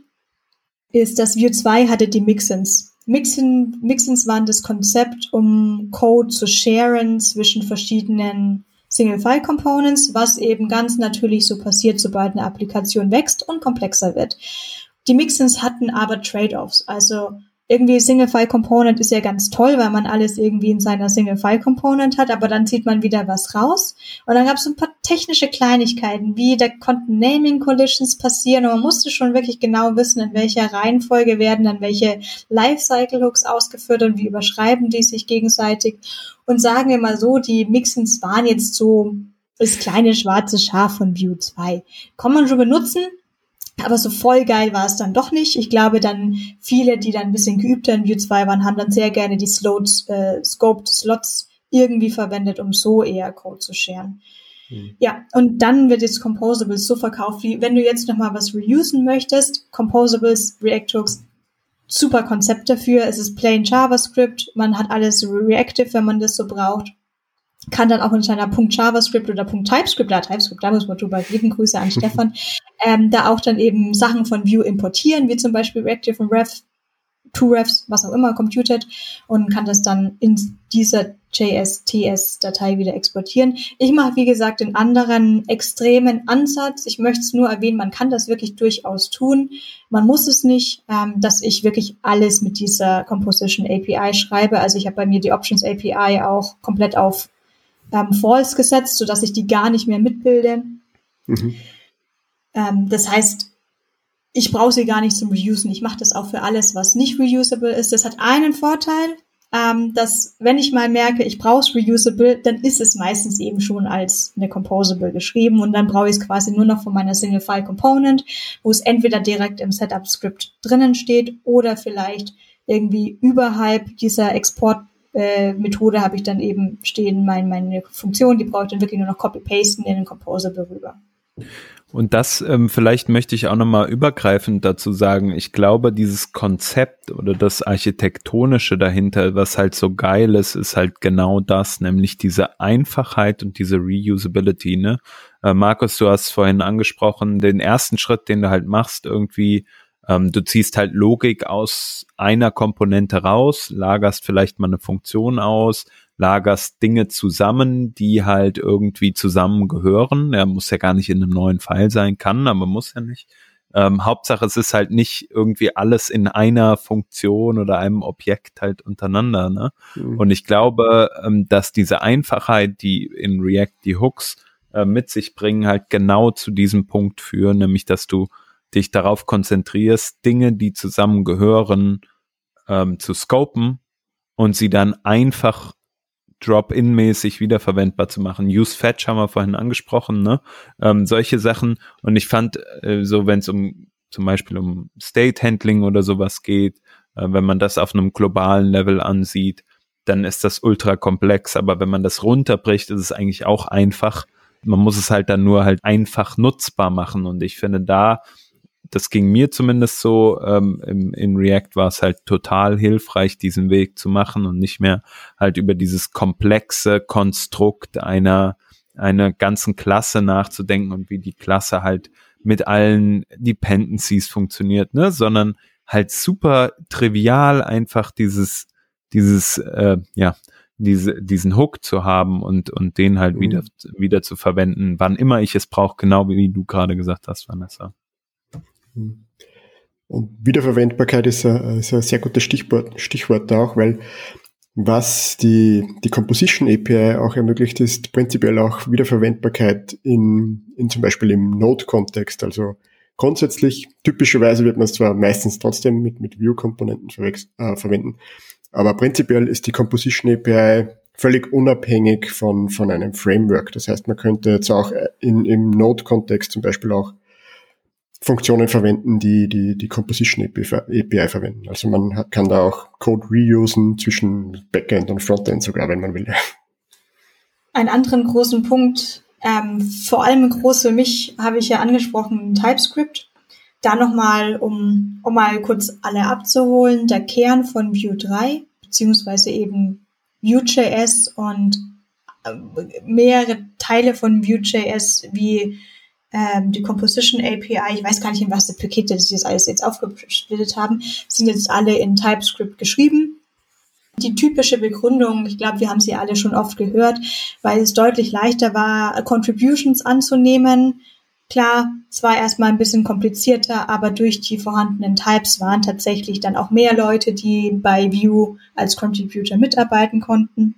S2: ist, dass Vue 2 hatte die Mixins. Mixin, Mixins waren das Konzept, um Code zu sharen zwischen verschiedenen Single-File-Components, was eben ganz natürlich so passiert, sobald eine Applikation wächst und komplexer wird. Die Mixins hatten aber Trade-offs. Also irgendwie Single-File-Component ist ja ganz toll, weil man alles irgendwie in seiner Single-File-Component hat, aber dann zieht man wieder was raus. Und dann gab es ein paar technische Kleinigkeiten, wie da konnten Naming-Collisions passieren und man musste schon wirklich genau wissen, in welcher Reihenfolge werden dann welche Lifecycle-Hooks ausgeführt und wie überschreiben die sich gegenseitig. Und sagen wir mal so, die Mixins waren jetzt so das kleine schwarze Schaf von Vue 2. Kann man schon benutzen, aber so voll geil war es dann doch nicht. Ich glaube dann viele, die dann ein bisschen geübter in Vue 2 waren, haben dann sehr gerne die Slots, äh, Scoped Slots irgendwie verwendet, um so eher Code zu scheren. Hm. Ja, und dann wird jetzt Composables so verkauft, wie wenn du jetzt nochmal was reusen möchtest, Composables, Reactors, super Konzept dafür. Es ist plain JavaScript, man hat alles reactive, wenn man das so braucht kann dann auch in seiner Punkt JavaScript oder Punkt TypeScript, da TypeScript, da muss man drüber reden, Grüße an Stefan, ähm, da auch dann eben Sachen von Vue importieren, wie zum Beispiel Reactive und Ref, ToRefs, was auch immer, computed und kann das dann in dieser JSTS-Datei wieder exportieren. Ich mache, wie gesagt, den anderen extremen Ansatz. Ich möchte es nur erwähnen, man kann das wirklich durchaus tun. Man muss es nicht, ähm, dass ich wirklich alles mit dieser Composition API schreibe. Also ich habe bei mir die Options API auch komplett auf ähm, False gesetzt, sodass ich die gar nicht mehr mitbilde. Mhm. Ähm, das heißt, ich brauche sie gar nicht zum Reusen. Ich mache das auch für alles, was nicht reusable ist. Das hat einen Vorteil, ähm, dass wenn ich mal merke, ich brauche es reusable, dann ist es meistens eben schon als eine Composable geschrieben und dann brauche ich es quasi nur noch von meiner Single File Component, wo es entweder direkt im Setup Script drinnen steht oder vielleicht irgendwie überhalb dieser Export äh, Methode habe ich dann eben stehen, mein, meine Funktion, die brauche ich dann wirklich nur noch copy-pasten in den Composable rüber.
S3: Und das ähm, vielleicht möchte ich auch nochmal übergreifend dazu sagen. Ich glaube, dieses Konzept oder das Architektonische dahinter, was halt so geil ist, ist halt genau das, nämlich diese Einfachheit und diese Reusability. Ne? Äh, Markus, du hast vorhin angesprochen, den ersten Schritt, den du halt machst, irgendwie ähm, du ziehst halt Logik aus einer Komponente raus, lagerst vielleicht mal eine Funktion aus, lagerst Dinge zusammen, die halt irgendwie zusammengehören. Er muss ja gar nicht in einem neuen File sein, kann, aber muss ja nicht. Ähm, Hauptsache, es ist halt nicht irgendwie alles in einer Funktion oder einem Objekt halt untereinander. Ne? Mhm. Und ich glaube, ähm, dass diese Einfachheit, die in React die Hooks äh, mit sich bringen, halt genau zu diesem Punkt führen, nämlich dass du dich darauf konzentrierst, Dinge, die zusammengehören, ähm, zu scopen und sie dann einfach Drop-in-mäßig wiederverwendbar zu machen. Use Fetch haben wir vorhin angesprochen, ne? Ähm, solche Sachen. Und ich fand, äh, so wenn es um zum Beispiel um State Handling oder sowas geht, äh, wenn man das auf einem globalen Level ansieht, dann ist das ultra komplex. Aber wenn man das runterbricht, ist es eigentlich auch einfach. Man muss es halt dann nur halt einfach nutzbar machen. Und ich finde, da das ging mir zumindest so, ähm, im, in React war es halt total hilfreich, diesen Weg zu machen und nicht mehr halt über dieses komplexe Konstrukt einer, einer ganzen Klasse nachzudenken und wie die Klasse halt mit allen Dependencies funktioniert, ne, sondern halt super trivial einfach dieses, dieses, äh, ja, diese, diesen Hook zu haben und, und den halt mhm. wieder, wieder zu verwenden, wann immer ich es brauche, genau wie du gerade gesagt hast, Vanessa.
S4: Und Wiederverwendbarkeit ist ein, ist ein sehr gutes Stichwort, Stichwort da auch, weil was die, die Composition API auch ermöglicht, ist prinzipiell auch Wiederverwendbarkeit in, in zum Beispiel im Node-Kontext. Also grundsätzlich, typischerweise wird man es zwar meistens trotzdem mit, mit View-Komponenten äh, verwenden, aber prinzipiell ist die Composition API völlig unabhängig von, von einem Framework. Das heißt, man könnte jetzt auch in, im Node-Kontext zum Beispiel auch Funktionen verwenden, die die, die Composition API verwenden. Also man kann da auch Code reusen zwischen Backend und Frontend sogar, wenn man will.
S2: Einen anderen großen Punkt, ähm, vor allem groß für mich, habe ich ja angesprochen, TypeScript. Da nochmal, um, um mal kurz alle abzuholen, der Kern von Vue 3, beziehungsweise eben Vue.js und äh, mehrere Teile von Vue.js wie ähm, die Composition API, ich weiß gar nicht, in was für Pakete sie das alles jetzt aufgesplittet haben, sind jetzt alle in TypeScript geschrieben. Die typische Begründung, ich glaube, wir haben sie alle schon oft gehört, weil es deutlich leichter war, Contributions anzunehmen. Klar, es war erstmal ein bisschen komplizierter, aber durch die vorhandenen Types waren tatsächlich dann auch mehr Leute, die bei Vue als Contributor mitarbeiten konnten.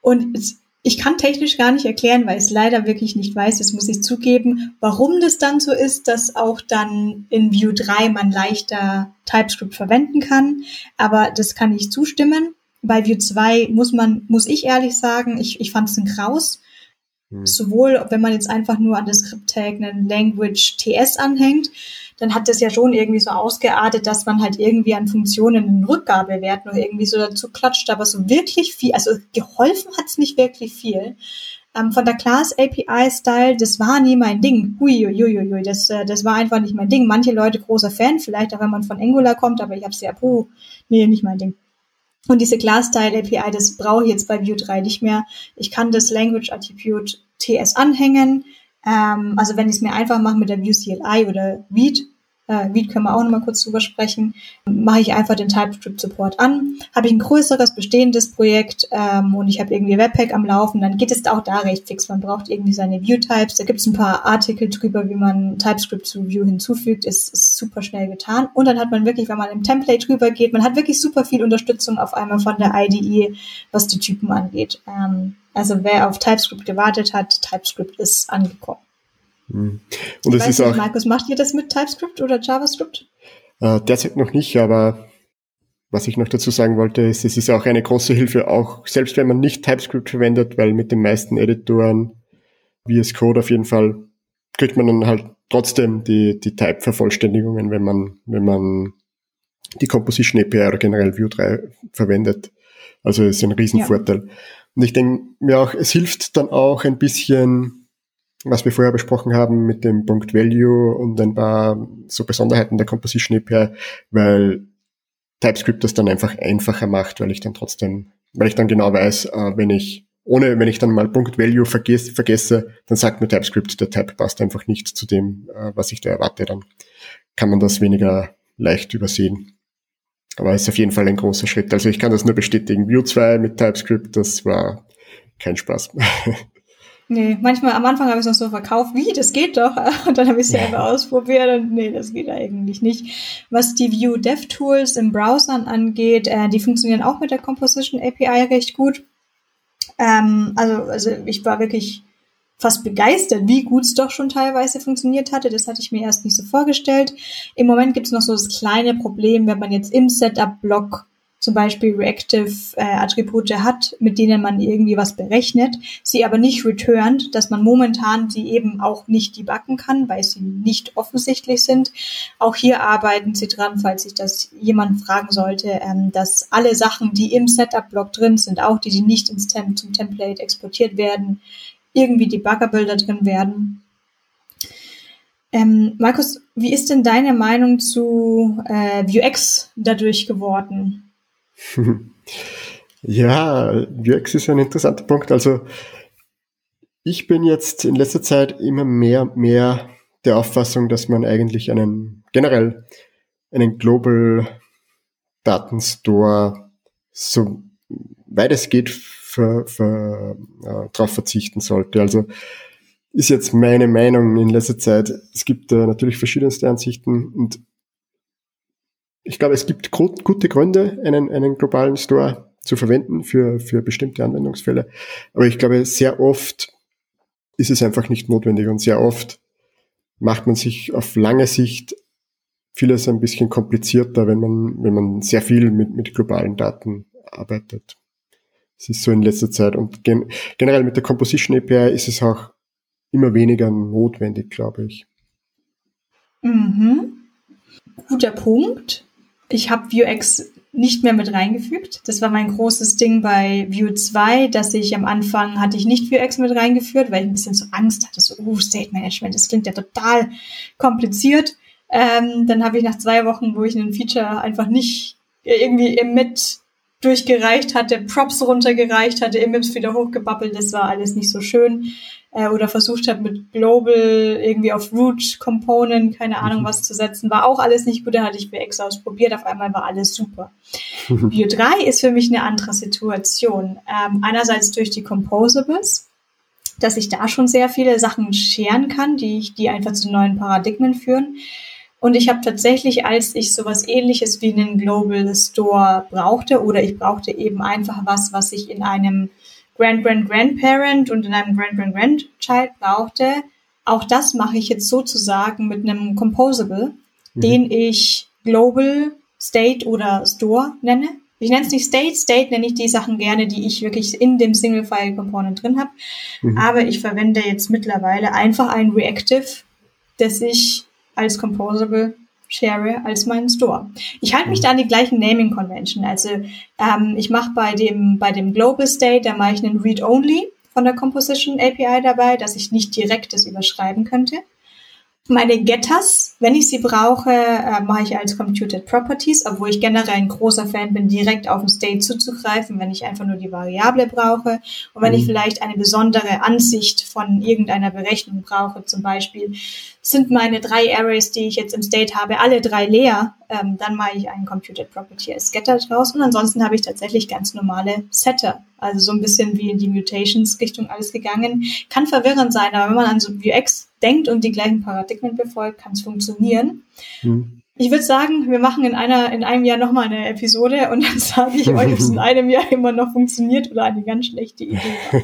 S2: Und es ich kann technisch gar nicht erklären, weil ich es leider wirklich nicht weiß, das muss ich zugeben, warum das dann so ist, dass auch dann in Vue 3 man leichter TypeScript verwenden kann. Aber das kann ich zustimmen. Bei Vue 2 muss man, muss ich ehrlich sagen, ich, ich fand es ein Kraus. Hm. Sowohl, wenn man jetzt einfach nur an das Script-Tag einen Language TS anhängt, dann hat das ja schon irgendwie so ausgeartet, dass man halt irgendwie an Funktionen einen Rückgabewert noch irgendwie so dazu klatscht, aber so wirklich viel, also geholfen hat's nicht wirklich viel. Ähm, von der Class API Style, das war nie mein Ding. Hui, das, äh, das war einfach nicht mein Ding. Manche Leute großer Fan, vielleicht auch wenn man von Angular kommt, aber ich hab's ja, puh, nee, nicht mein Ding. Und diese Glass-Style API, das brauche ich jetzt bei Vue 3 nicht mehr. Ich kann das Language Attribute TS anhängen. Ähm, also wenn ich es mir einfach mache mit der Vue CLI oder Read, äh, Read können wir auch nochmal kurz drüber sprechen, mache ich einfach den TypeScript Support an. Habe ich ein größeres bestehendes Projekt ähm, und ich habe irgendwie Webpack am Laufen, dann geht es auch da recht fix. Man braucht irgendwie seine View-Types. Da gibt es ein paar Artikel drüber, wie man TypeScript zu View hinzufügt. Ist, ist super schnell getan. Und dann hat man wirklich, wenn man im Template drüber geht, man hat wirklich super viel Unterstützung auf einmal von der IDE, was die Typen angeht. Ähm, also wer auf TypeScript gewartet hat, TypeScript ist angekommen.
S4: Hm.
S2: Und es ist nicht, auch. Markus, macht ihr das mit TypeScript oder JavaScript?
S4: Äh, derzeit noch nicht, aber was ich noch dazu sagen wollte, ist, es ist auch eine große Hilfe, auch selbst wenn man nicht TypeScript verwendet, weil mit den meisten Editoren, VS Code auf jeden Fall, kriegt man dann halt trotzdem die, die Type-Vervollständigungen, wenn man, wenn man die Composition API oder generell Vue 3 verwendet. Also ist ein Riesenvorteil. Ja. Und ich denke mir auch, es hilft dann auch ein bisschen, was wir vorher besprochen haben mit dem Punkt Value und ein paar so Besonderheiten der Composition API, weil TypeScript das dann einfach einfacher macht, weil ich dann trotzdem, weil ich dann genau weiß, äh, wenn ich ohne, wenn ich dann mal Punkt Value vergesse, vergesse, dann sagt mir TypeScript, der Type passt einfach nicht zu dem, äh, was ich da erwarte. Dann kann man das weniger leicht übersehen. Aber es ist auf jeden Fall ein großer Schritt. Also ich kann das nur bestätigen. Vue 2 mit TypeScript, das war kein Spaß.
S2: Nee, manchmal am Anfang habe ich es noch so verkauft, wie, das geht doch. Und dann habe ich es selber ausprobiert und nee, das geht eigentlich nicht. Was die View DevTools im Browsern angeht, äh, die funktionieren auch mit der Composition API recht gut. Ähm, also, also ich war wirklich fast begeistert, wie gut es doch schon teilweise funktioniert hatte. Das hatte ich mir erst nicht so vorgestellt. Im Moment gibt es noch so das kleine Problem, wenn man jetzt im Setup-Block zum Beispiel Reactive-Attribute äh, hat, mit denen man irgendwie was berechnet, sie aber nicht returnt, dass man momentan sie eben auch nicht debuggen kann, weil sie nicht offensichtlich sind. Auch hier arbeiten sie dran, falls sich das jemand fragen sollte, ähm, dass alle Sachen, die im Setup-Block drin sind, auch die, die nicht ins Tem zum Template exportiert werden, irgendwie debuggable da drin werden. Ähm, Markus, wie ist denn deine Meinung zu äh, Vuex dadurch geworden?
S4: ja, UX ist ein interessanter Punkt. Also ich bin jetzt in letzter Zeit immer mehr, mehr der Auffassung, dass man eigentlich einen generell einen Global Datenstore so weit es geht für, für, äh, darauf verzichten sollte. Also ist jetzt meine Meinung in letzter Zeit. Es gibt äh, natürlich verschiedenste Ansichten und ich glaube, es gibt gute Gründe, einen, einen globalen Store zu verwenden für, für bestimmte Anwendungsfälle. Aber ich glaube, sehr oft ist es einfach nicht notwendig und sehr oft macht man sich auf lange Sicht vieles ein bisschen komplizierter, wenn man, wenn man sehr viel mit, mit globalen Daten arbeitet. Es ist so in letzter Zeit und gen generell mit der Composition API ist es auch immer weniger notwendig, glaube ich.
S2: Mhm. Guter Punkt. Ich habe Vuex nicht mehr mit reingefügt. Das war mein großes Ding bei Vue 2, dass ich am Anfang hatte ich nicht Vuex mit reingeführt, weil ich ein bisschen so Angst hatte, so, oh, State Management, das klingt ja total kompliziert. Ähm, dann habe ich nach zwei Wochen, wo ich einen Feature einfach nicht irgendwie im Mit durchgereicht hatte, Props runtergereicht hatte, Imips wieder hochgebabbelt, das war alles nicht so schön äh, oder versucht habe mit Global irgendwie auf Root Component, keine Ahnung mhm. was zu setzen, war auch alles nicht gut. Da hatte ich VX ausprobiert, auf einmal war alles super. Vue 3 ist für mich eine andere Situation. Ähm, einerseits durch die Composables, dass ich da schon sehr viele Sachen scheren kann, die ich, die einfach zu neuen Paradigmen führen. Und ich habe tatsächlich, als ich sowas ähnliches wie einen Global Store brauchte, oder ich brauchte eben einfach was, was ich in einem Grand-Grand-Grandparent und in einem Grand-Grand-Grandchild brauchte. Auch das mache ich jetzt sozusagen mit einem Composable, mhm. den ich Global, State oder Store nenne. ich nenne es nicht State, State nenne ich die Sachen gerne, die ich wirklich in dem Single-File-Component drin habe. Mhm. Aber ich verwende jetzt mittlerweile einfach ein Reactive, das ich als Composable share als meinen Store. Ich halte mich da an die gleichen Naming Convention. Also ähm, ich mache bei dem bei dem Global State, da mache ich einen Read Only von der Composition API dabei, dass ich nicht direkt das überschreiben könnte. Meine Getters, wenn ich sie brauche, äh, mache ich als Computed Properties, obwohl ich generell ein großer Fan bin, direkt auf den State zuzugreifen, wenn ich einfach nur die Variable brauche. Und wenn ich mhm. vielleicht eine besondere Ansicht von irgendeiner Berechnung brauche, zum Beispiel sind meine drei Arrays, die ich jetzt im State habe, alle drei leer, ähm, dann mache ich einen Computed Property als Getter draus. Und ansonsten habe ich tatsächlich ganz normale Setter. Also so ein bisschen wie in die Mutations-Richtung alles gegangen. Kann verwirrend sein, aber wenn man an so Vuex denkt und die gleichen Paradigmen befolgt, kann es funktionieren. Hm. Ich würde sagen, wir machen in einer, in einem Jahr nochmal eine Episode und dann sage ich euch, ob es in einem Jahr immer noch funktioniert oder eine ganz schlechte Idee.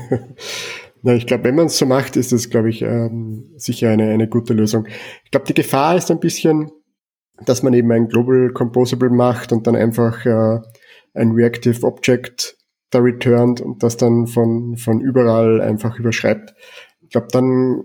S4: Na, ich glaube, wenn man es so macht, ist das, glaube ich, ähm, sicher eine, eine gute Lösung. Ich glaube, die Gefahr ist ein bisschen, dass man eben ein Global Composable macht und dann einfach äh, ein Reactive Object da returnt und das dann von, von überall einfach überschreibt. Ich glaube, dann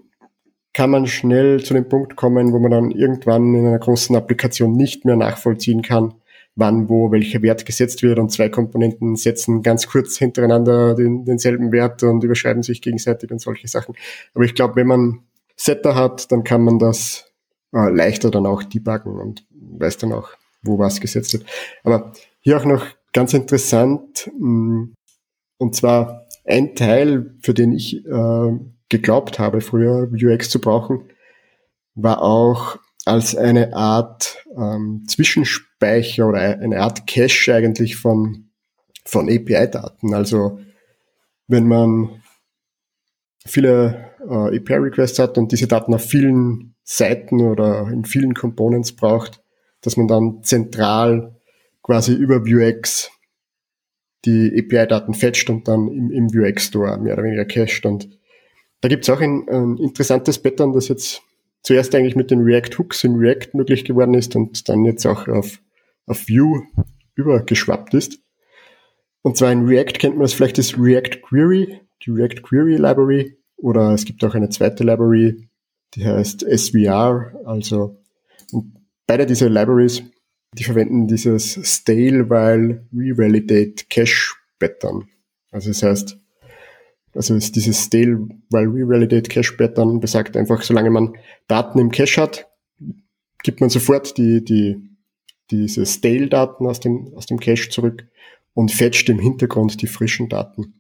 S4: kann man schnell zu dem Punkt kommen, wo man dann irgendwann in einer großen Applikation nicht mehr nachvollziehen kann, wann, wo, welcher Wert gesetzt wird und zwei Komponenten setzen ganz kurz hintereinander den, denselben Wert und überschreiben sich gegenseitig und solche Sachen. Aber ich glaube, wenn man Setter hat, dann kann man das äh, leichter dann auch debuggen und weiß dann auch, wo was gesetzt wird. Aber hier auch noch ganz interessant, mh, mm, und zwar ein Teil, für den ich äh, geglaubt habe, früher UX zu brauchen, war auch als eine Art ähm, Zwischenspeicher oder eine Art Cache eigentlich von, von API-Daten. Also wenn man viele äh, API-Requests hat und diese Daten auf vielen Seiten oder in vielen Components braucht, dass man dann zentral quasi über Vuex die API-Daten fetcht und dann im, im Vuex Store mehr oder weniger cached. Und da gibt's auch ein, ein interessantes Pattern, das jetzt zuerst eigentlich mit den React Hooks in React möglich geworden ist und dann jetzt auch auf, auf Vue übergeschwappt ist. Und zwar in React kennt man das vielleicht das React Query, die React Query Library, oder es gibt auch eine zweite Library, die heißt SVR, also beide diese Libraries, die verwenden dieses Stale while Revalidate Cache Pattern. Also das heißt, also ist dieses Stale while Revalidate Cache Pattern besagt einfach, solange man Daten im Cache hat, gibt man sofort die, die, diese Stale-Daten aus dem, aus dem Cache zurück und fetcht im Hintergrund die frischen Daten.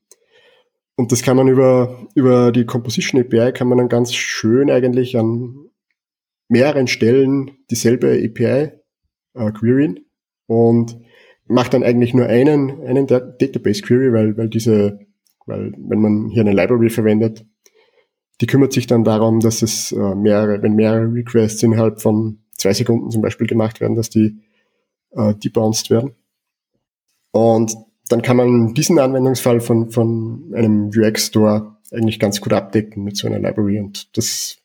S4: Und das kann man über, über die Composition API kann man dann ganz schön eigentlich an mehreren Stellen dieselbe API äh, queryen und macht dann eigentlich nur einen, einen Database Query, weil, weil diese weil wenn man hier eine Library verwendet, die kümmert sich dann darum, dass es äh, mehrere, wenn mehrere Requests innerhalb von zwei Sekunden zum Beispiel gemacht werden, dass die äh, debounced werden. Und dann kann man diesen Anwendungsfall von, von einem UX Store eigentlich ganz gut abdecken mit so einer Library. Und das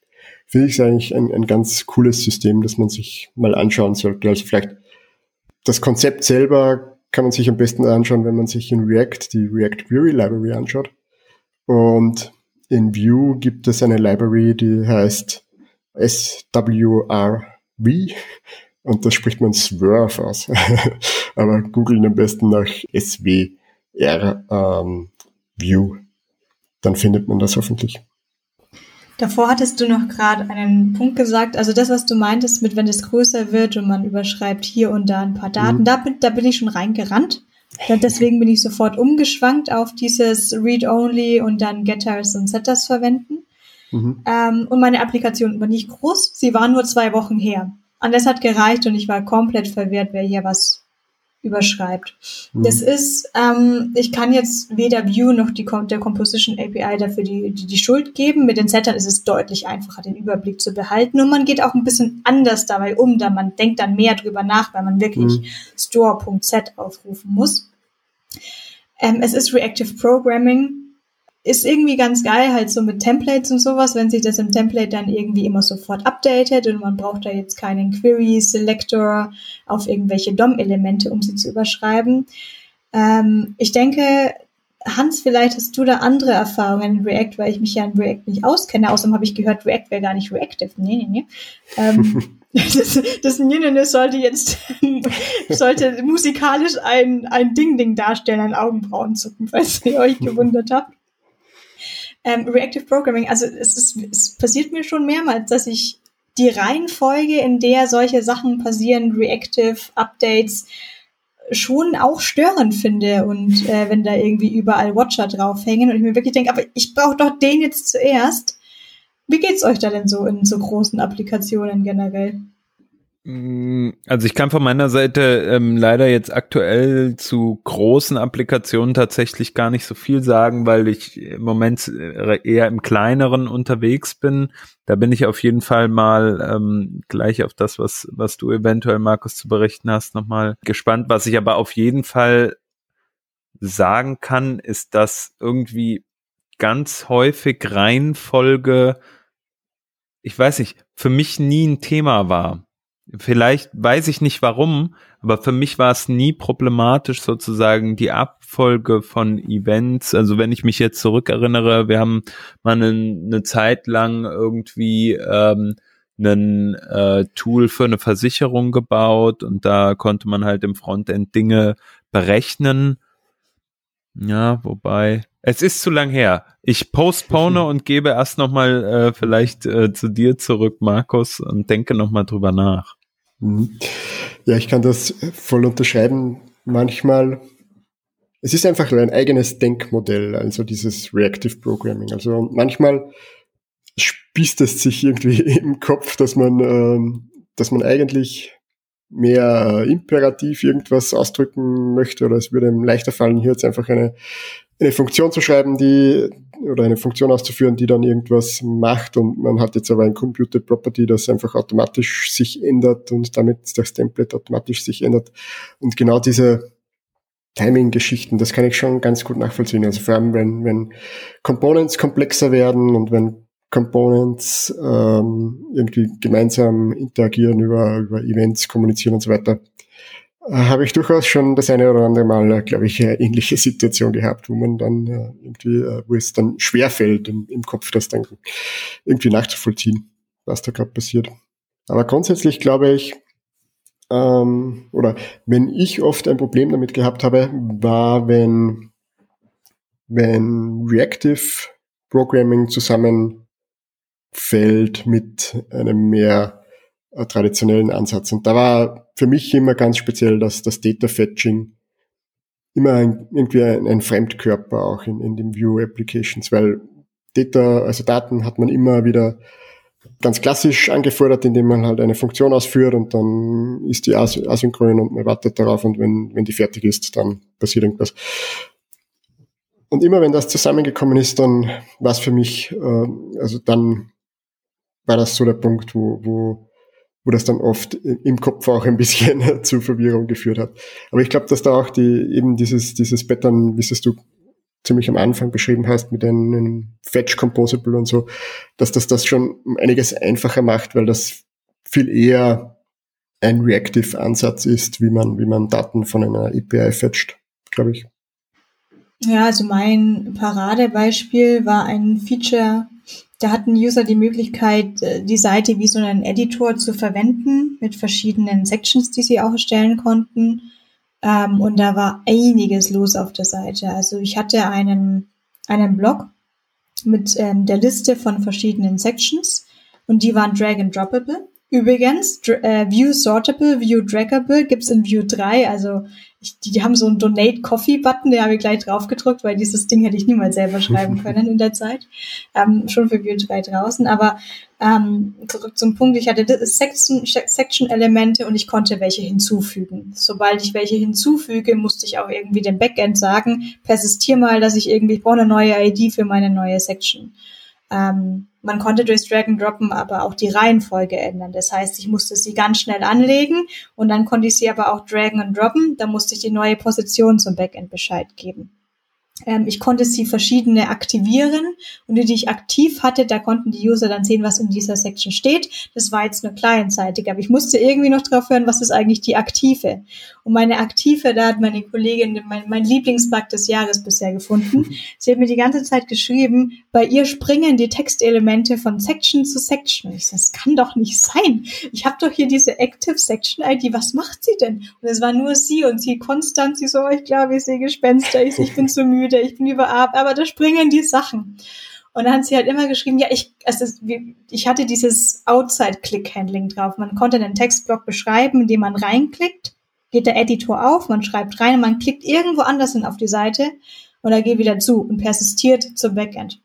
S4: finde ich eigentlich ein, ein ganz cooles System, das man sich mal anschauen sollte. Also vielleicht das Konzept selber kann man sich am besten anschauen, wenn man sich in React die React Query Library anschaut. Und in Vue gibt es eine Library, die heißt SWRV und das spricht man Swerve aus. Aber googeln am besten nach SWR ähm, Vue. Dann findet man das hoffentlich.
S2: Davor hattest du noch gerade einen Punkt gesagt, also das, was du meintest, mit wenn es größer wird und man überschreibt hier und da ein paar Daten, mhm. da, bin, da bin ich schon reingerannt. Deswegen bin ich sofort umgeschwankt auf dieses Read-Only und dann Getters und Setters verwenden. Mhm. Ähm, und meine Applikation war nicht groß, sie war nur zwei Wochen her. Und das hat gereicht und ich war komplett verwirrt, wer hier was überschreibt. Mhm. Das ist, ähm, ich kann jetzt weder Vue noch die, der Composition API dafür die, die, die Schuld geben. Mit den Settern ist es deutlich einfacher, den Überblick zu behalten. Und man geht auch ein bisschen anders dabei um, da man denkt dann mehr drüber nach, weil man wirklich mhm. store.set aufrufen muss. Ähm, es ist Reactive Programming ist irgendwie ganz geil, halt so mit Templates und sowas, wenn sich das im Template dann irgendwie immer sofort updatet und man braucht da jetzt keinen Query Selector auf irgendwelche DOM-Elemente, um sie zu überschreiben. Ähm, ich denke, Hans, vielleicht hast du da andere Erfahrungen in React, weil ich mich ja in React nicht auskenne. Außerdem habe ich gehört, React wäre gar nicht reactive. Nee, nee, nee. Ähm, das, das Nynene sollte jetzt, sollte musikalisch ein, ein Ding-Ding darstellen, ein Augenbrauenzucken, falls ihr euch gewundert habt. Ähm, Reactive Programming, also es, ist, es passiert mir schon mehrmals, dass ich die Reihenfolge, in der solche Sachen passieren, Reactive Updates, schon auch störend finde und äh, wenn da irgendwie überall Watcher draufhängen und ich mir wirklich denke, aber ich brauche doch den jetzt zuerst. Wie geht's euch da denn so in so großen Applikationen generell?
S3: Mm, also ich kann von meiner Seite ähm, leider jetzt aktuell zu großen Applikationen tatsächlich gar nicht so viel sagen, weil ich im Moment äh, eher im kleineren unterwegs bin. Da bin ich auf jeden Fall mal ähm, gleich auf das, was, was du eventuell, Markus, zu berichten hast, nochmal gespannt. Was ich aber auf jeden Fall sagen kann, ist, dass irgendwie ganz häufig Reihenfolge, ich weiß nicht, für mich nie ein Thema war. Vielleicht weiß ich nicht warum, aber für mich war es nie problematisch sozusagen die Abfolge von Events. Also wenn ich mich jetzt zurückerinnere, wir haben mal eine, eine Zeit lang irgendwie ähm, ein äh, Tool für eine Versicherung gebaut und da konnte man halt im Frontend Dinge berechnen. Ja, wobei es ist zu lang her. Ich postpone und gebe erst noch mal äh, vielleicht äh, zu dir zurück, Markus, und denke noch mal drüber nach.
S4: Mhm. Ja, ich kann das voll unterschreiben. Manchmal, es ist einfach ein eigenes Denkmodell, also dieses Reactive Programming. Also manchmal spießt es sich irgendwie im Kopf, dass man, ähm, dass man eigentlich mehr imperativ irgendwas ausdrücken möchte oder es würde einem leichter fallen, hier jetzt einfach eine eine Funktion zu schreiben, die oder eine Funktion auszuführen, die dann irgendwas macht und man hat jetzt aber ein Computer Property, das einfach automatisch sich ändert und damit das Template automatisch sich ändert. Und genau diese Timing-Geschichten, das kann ich schon ganz gut nachvollziehen. Also vor allem, wenn, wenn Components komplexer werden und wenn Components ähm, irgendwie gemeinsam interagieren über, über Events, kommunizieren und so weiter, habe ich durchaus schon das eine oder andere Mal, äh, glaube ich, eine ähnliche Situation gehabt, wo man dann äh, irgendwie, äh, wo es dann schwerfällt, im, im Kopf das dann irgendwie nachzuvollziehen, was da gerade passiert. Aber grundsätzlich glaube ich, ähm, oder wenn ich oft ein Problem damit gehabt habe, war, wenn, wenn Reactive Programming zusammenfällt mit einem mehr äh, traditionellen Ansatz. Und da war für mich immer ganz speziell dass das Data Fetching immer ein, irgendwie ein, ein, Fremdkörper auch in, in den View Applications, weil Data, also Daten hat man immer wieder ganz klassisch angefordert, indem man halt eine Funktion ausführt und dann ist die asynchron und man wartet darauf und wenn, wenn die fertig ist, dann passiert irgendwas. Und immer wenn das zusammengekommen ist, dann war es für mich, äh, also dann war das so der Punkt, wo, wo wo das dann oft im Kopf auch ein bisschen zu Verwirrung geführt hat. Aber ich glaube, dass da auch die, eben dieses, dieses Pattern, wie es du ziemlich am Anfang beschrieben hast, mit einem Fetch Composable und so, dass das das schon einiges einfacher macht, weil das viel eher ein Reactive Ansatz ist, wie man, wie man Daten von einer API fetcht, glaube ich.
S2: Ja, also mein Paradebeispiel war ein Feature, da hatten User die Möglichkeit, äh, die Seite wie so einen Editor zu verwenden mit verschiedenen Sections, die sie auch erstellen konnten. Ähm, und da war einiges los auf der Seite. Also ich hatte einen, einen Blog mit ähm, der Liste von verschiedenen Sections und die waren drag and droppable. Übrigens, äh, View Sortable, View Draggable gibt's in View 3. Also ich, die, die haben so einen Donate Coffee Button, der habe ich gleich drauf gedrückt, weil dieses Ding hätte ich niemals selber schreiben können in der Zeit. Ähm, schon für View 3 draußen. Aber ähm, zurück zum Punkt, ich hatte Section-Elemente und ich konnte welche hinzufügen. Sobald ich welche hinzufüge, musste ich auch irgendwie dem Backend sagen, persistier mal, dass ich irgendwie, ich brauche eine neue ID für meine neue Section. Ähm, man konnte durchs Drag and Droppen aber auch die Reihenfolge ändern. Das heißt, ich musste sie ganz schnell anlegen und dann konnte ich sie aber auch dragen und droppen. Da musste ich die neue Position zum Backend Bescheid geben. Ähm, ich konnte sie verschiedene aktivieren und die, die ich aktiv hatte, da konnten die User dann sehen, was in dieser Section steht. Das war jetzt nur clientseitig, aber ich musste irgendwie noch drauf hören, was ist eigentlich die aktive. Und meine aktive, da hat meine Kollegin mein, mein Lieblingsbug des Jahres bisher gefunden. Sie hat mir die ganze Zeit geschrieben, bei ihr springen die Textelemente von Section zu Section. Ich so, das kann doch nicht sein. Ich habe doch hier diese Active Section ID, was macht sie denn? Und es war nur sie und sie konstant, sie so, oh, ich glaube, ich sehe Gespenster, ich, ich bin zu müde müde, ich bin überarbeitet, aber da springen die Sachen. Und dann hat sie halt immer geschrieben, ja, ich, ist, ich hatte dieses Outside-Click-Handling drauf. Man konnte einen Textblock beschreiben, indem man reinklickt, geht der Editor auf, man schreibt rein und man klickt irgendwo anders hin auf die Seite und er geht wieder zu und persistiert zum Backend.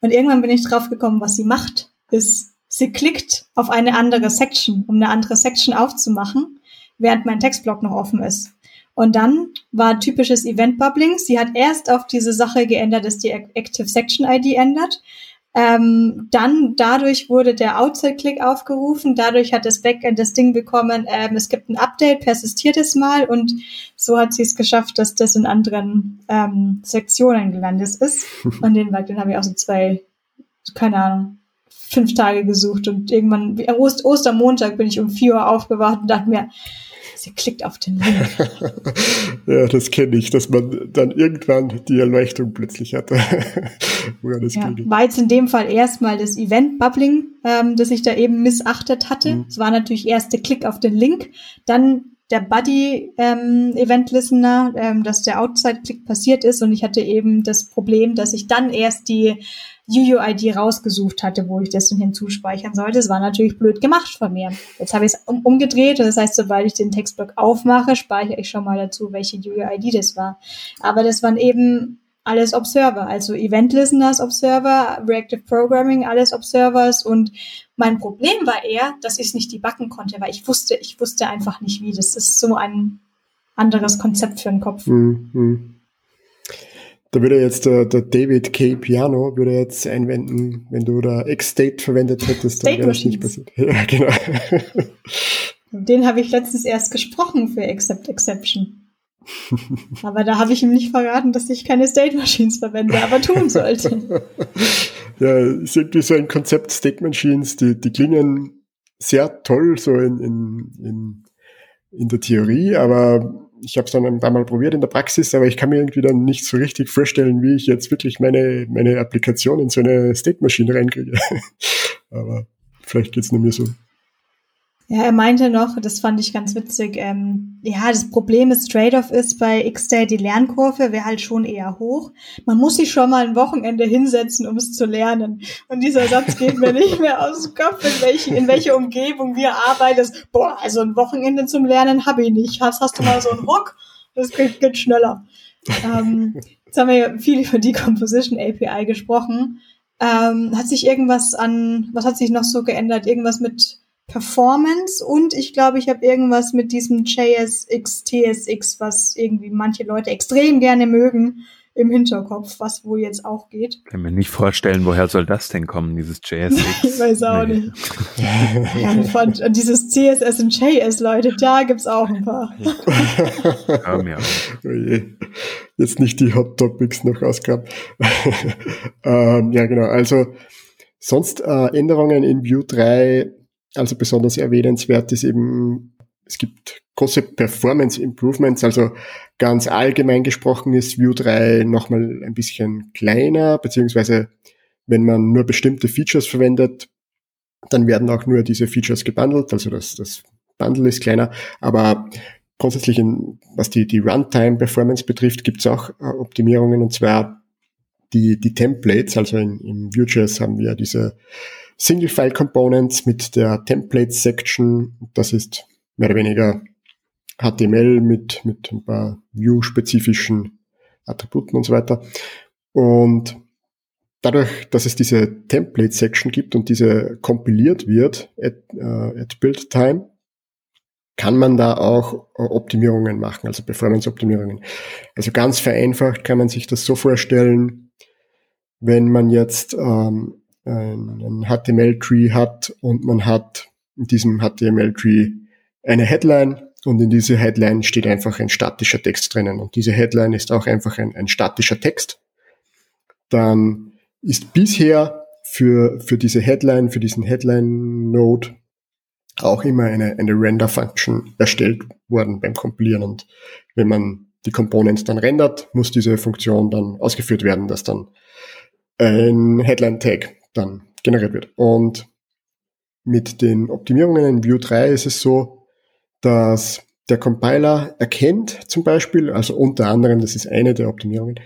S2: Und irgendwann bin ich drauf gekommen, was sie macht, ist, sie klickt auf eine andere Section, um eine andere Section aufzumachen, während mein Textblock noch offen ist. Und dann war typisches Event-Bubbling. Sie hat erst auf diese Sache geändert, dass die Active Section ID ändert. Ähm, dann dadurch wurde der Outside-Click aufgerufen. Dadurch hat das Backend das Ding bekommen, ähm, es gibt ein Update, persistiert es mal. Und so hat sie es geschafft, dass das in anderen ähm, Sektionen gelandet ist. Und den den habe ich auch so zwei, keine Ahnung, fünf Tage gesucht. Und irgendwann, Ost Ostermontag bin ich um vier Uhr aufgewacht und dachte mir, sie klickt auf den Link.
S4: ja, das kenne ich, dass man dann irgendwann die Erleuchtung plötzlich hat.
S2: Woran das ja, war jetzt in dem Fall erstmal das Event-Bubbling, ähm, das ich da eben missachtet hatte. Mhm. Es mhm. war natürlich erst der Klick auf den Link, dann der Buddy ähm, Event Listener, ähm, dass der Outside-Klick passiert ist und ich hatte eben das Problem, dass ich dann erst die UUID rausgesucht hatte, wo ich das denn hinzuspeichern sollte. Das war natürlich blöd gemacht von mir. Jetzt habe ich es um, umgedreht das heißt, sobald ich den Textblock aufmache, speichere ich schon mal dazu, welche UUID das war. Aber das waren eben alles Observer, also Event Listeners Observer, Reactive Programming, alles Observers und mein Problem war eher, dass ich es nicht debuggen konnte, weil ich wusste, ich wusste einfach nicht wie. Das ist so ein anderes Konzept für den Kopf. Mhm.
S4: Da würde jetzt der, der, David K. Piano würde jetzt einwenden, wenn du da X-State verwendet hättest, dann wäre das nicht passiert. Ja, genau.
S2: Den habe ich letztens erst gesprochen für Accept Exception. aber da habe ich ihm nicht verraten, dass ich keine State Machines verwende, aber tun sollte.
S4: ja, ist irgendwie so ein Konzept State Machines, die, die klingen sehr toll so in, in, in, in der Theorie, aber ich habe es dann ein paar Mal probiert in der Praxis, aber ich kann mir irgendwie dann nicht so richtig vorstellen, wie ich jetzt wirklich meine, meine Applikation in so eine State Machine reinkriege. aber vielleicht geht's nur mir so.
S2: Ja, er meinte noch, das fand ich ganz witzig, ähm, ja, das Problem ist, Trade-off ist bei X-Day, die Lernkurve wäre halt schon eher hoch. Man muss sich schon mal ein Wochenende hinsetzen, um es zu lernen. Und dieser Satz geht mir nicht mehr aus dem Kopf, in welche, in welche Umgebung wir arbeiten. Boah, also ein Wochenende zum Lernen habe ich nicht. Hast, hast du mal so einen Ruck? Das geht, geht schneller. Ähm, jetzt haben wir ja viel über die Composition API gesprochen. Ähm, hat sich irgendwas an, was hat sich noch so geändert? Irgendwas mit Performance und ich glaube, ich habe irgendwas mit diesem JSX, TSX, was irgendwie manche Leute extrem gerne mögen, im Hinterkopf, was wohl jetzt auch geht.
S3: Ich kann mir nicht vorstellen, woher soll das denn kommen, dieses JSX?
S2: ich weiß auch nee. nicht. ja, von, dieses CSS und JS, Leute, da gibt's auch ein paar.
S4: ja. Oh jetzt nicht die Hot Topics noch ausgraben. ähm, ja, genau. Also sonst äh, Änderungen in View 3 also besonders erwähnenswert ist eben, es gibt große Performance Improvements, also ganz allgemein gesprochen ist Vue 3 nochmal ein bisschen kleiner, beziehungsweise wenn man nur bestimmte Features verwendet, dann werden auch nur diese Features gebundelt, also das, das Bundle ist kleiner, aber grundsätzlich, in, was die, die Runtime-Performance betrifft, gibt es auch äh, Optimierungen. Und zwar die, die Templates, also in, in Vue.js haben wir diese Single-File Components mit der Template Section. Das ist mehr oder weniger HTML mit, mit ein paar View-spezifischen Attributen und so weiter. Und dadurch, dass es diese Template Section gibt und diese kompiliert wird at, äh, at Build Time, kann man da auch Optimierungen machen, also Performance-Optimierungen. Also ganz vereinfacht kann man sich das so vorstellen, wenn man jetzt ähm, einen HTML-Tree hat und man hat in diesem HTML-Tree eine Headline und in diese Headline steht einfach ein statischer Text drinnen und diese Headline ist auch einfach ein, ein statischer Text, dann ist bisher für, für diese Headline, für diesen Headline-Node auch immer eine, eine Render-Function erstellt worden beim Kompilieren. Und wenn man die Components dann rendert, muss diese Funktion dann ausgeführt werden, dass dann ein Headline-Tag dann generiert wird. Und mit den Optimierungen in Vue 3 ist es so, dass der Compiler erkennt zum Beispiel, also unter anderem, das ist eine der Optimierungen,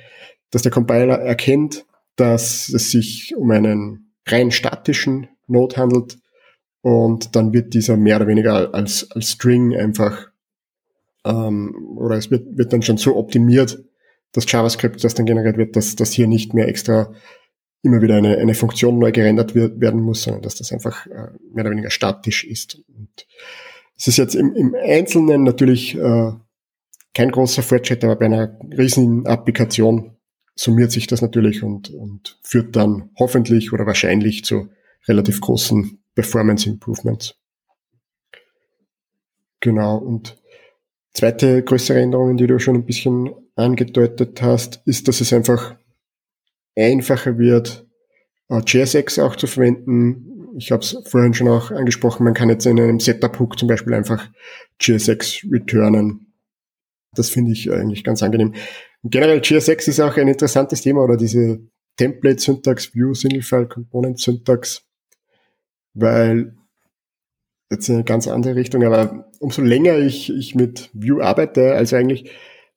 S4: dass der Compiler erkennt, dass es sich um einen rein statischen Node handelt und dann wird dieser mehr oder weniger als, als String einfach ähm, oder es wird, wird dann schon so optimiert, das JavaScript, das dann generiert wird, dass das hier nicht mehr extra immer wieder eine, eine Funktion neu gerendert wird, werden muss, sondern dass das einfach äh, mehr oder weniger statisch ist. Und es ist jetzt im, im Einzelnen natürlich äh, kein großer Fortschritt, aber bei einer riesigen Applikation summiert sich das natürlich und, und führt dann hoffentlich oder wahrscheinlich zu relativ großen Performance Improvements. Genau, und zweite größere Änderungen, die du schon ein bisschen angedeutet hast, ist, dass es einfach einfacher wird, äh, JSX auch zu verwenden. Ich habe es vorhin schon auch angesprochen, man kann jetzt in einem Setup-Hook zum Beispiel einfach JSX returnen. Das finde ich eigentlich ganz angenehm. Generell JSX ist auch ein interessantes Thema oder diese Template-Syntax, View, Single-File, Component-Syntax, weil jetzt in eine ganz andere Richtung, aber umso länger ich, ich mit View arbeite, also eigentlich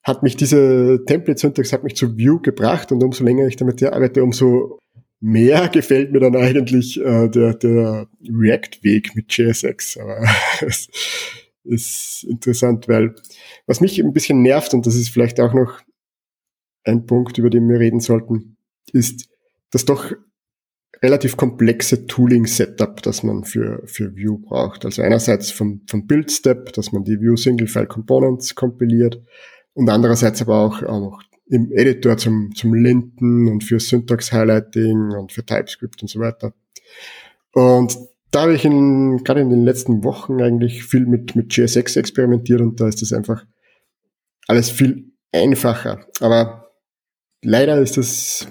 S4: hat mich diese Template-Syntax hat mich zu View gebracht und umso länger ich damit arbeite, umso mehr gefällt mir dann eigentlich äh, der, der React-Weg mit JSX. Aber es ist interessant, weil was mich ein bisschen nervt, und das ist vielleicht auch noch ein Punkt, über den wir reden sollten, ist das doch relativ komplexe Tooling-Setup, das man für, für Vue braucht. Also einerseits vom, vom Build-Step, dass man die Vue Single-File Components kompiliert und andererseits aber auch, auch im Editor zum, zum Linten und für Syntax-Highlighting und für TypeScript und so weiter. Und da habe ich in, gerade in den letzten Wochen eigentlich viel mit, mit JSX experimentiert und da ist das einfach alles viel einfacher. Aber Leider ist das,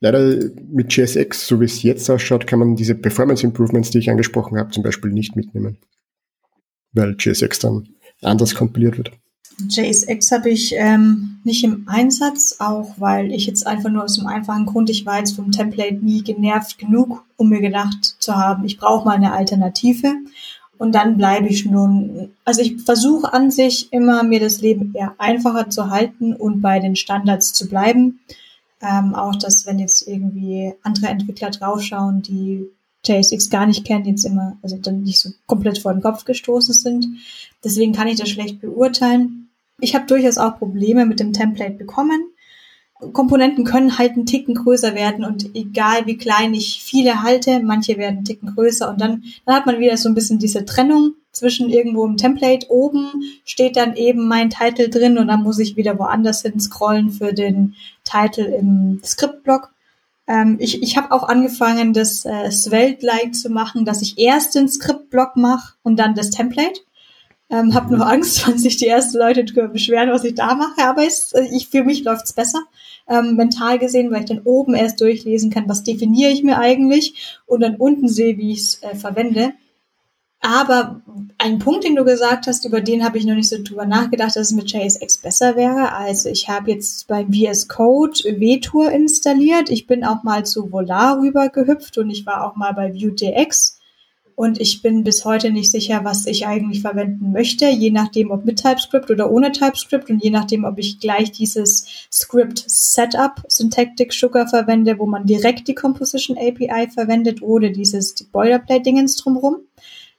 S4: leider mit JSX, so wie es jetzt ausschaut, kann man diese Performance Improvements, die ich angesprochen habe, zum Beispiel nicht mitnehmen. Weil JSX dann anders kompiliert wird.
S2: JSX habe ich ähm, nicht im Einsatz, auch weil ich jetzt einfach nur aus dem einfachen Grund, ich war jetzt vom Template nie genervt genug, um mir gedacht zu haben, ich brauche mal eine Alternative. Und dann bleibe ich nun, also ich versuche an sich immer, mir das Leben eher einfacher zu halten und bei den Standards zu bleiben. Ähm, auch, dass wenn jetzt irgendwie andere Entwickler draufschauen, die JSX gar nicht kennen, jetzt immer, also dann nicht so komplett vor den Kopf gestoßen sind. Deswegen kann ich das schlecht beurteilen. Ich habe durchaus auch Probleme mit dem Template bekommen. Komponenten können halt einen Ticken größer werden und egal wie klein ich viele halte, manche werden einen Ticken größer und dann, dann hat man wieder so ein bisschen diese Trennung zwischen irgendwo im Template oben steht dann eben mein Titel drin und dann muss ich wieder woanders hin scrollen für den Titel im Skriptblock. Ähm, ich ich habe auch angefangen, das äh, Svelte-like zu machen, dass ich erst den Skriptblock mache und dann das Template. Ähm, hab nur Angst, wenn sich die ersten Leute beschweren, was ich da mache, aber es, äh, ich, für mich läuft's besser ähm, mental gesehen, weil ich dann oben erst durchlesen kann, was definiere ich mir eigentlich und dann unten sehe, wie ich es äh, verwende. Aber ein Punkt, den du gesagt hast, über den habe ich noch nicht so drüber nachgedacht, dass es mit JSX besser wäre. Also ich habe jetzt beim VS Code VTour installiert. Ich bin auch mal zu Volar rüber gehüpft und ich war auch mal bei Vue.jx und ich bin bis heute nicht sicher, was ich eigentlich verwenden möchte, je nachdem, ob mit TypeScript oder ohne TypeScript und je nachdem, ob ich gleich dieses Script Setup Syntactic Sugar verwende, wo man direkt die Composition API verwendet oder dieses Boilerplate-Dingens drumherum.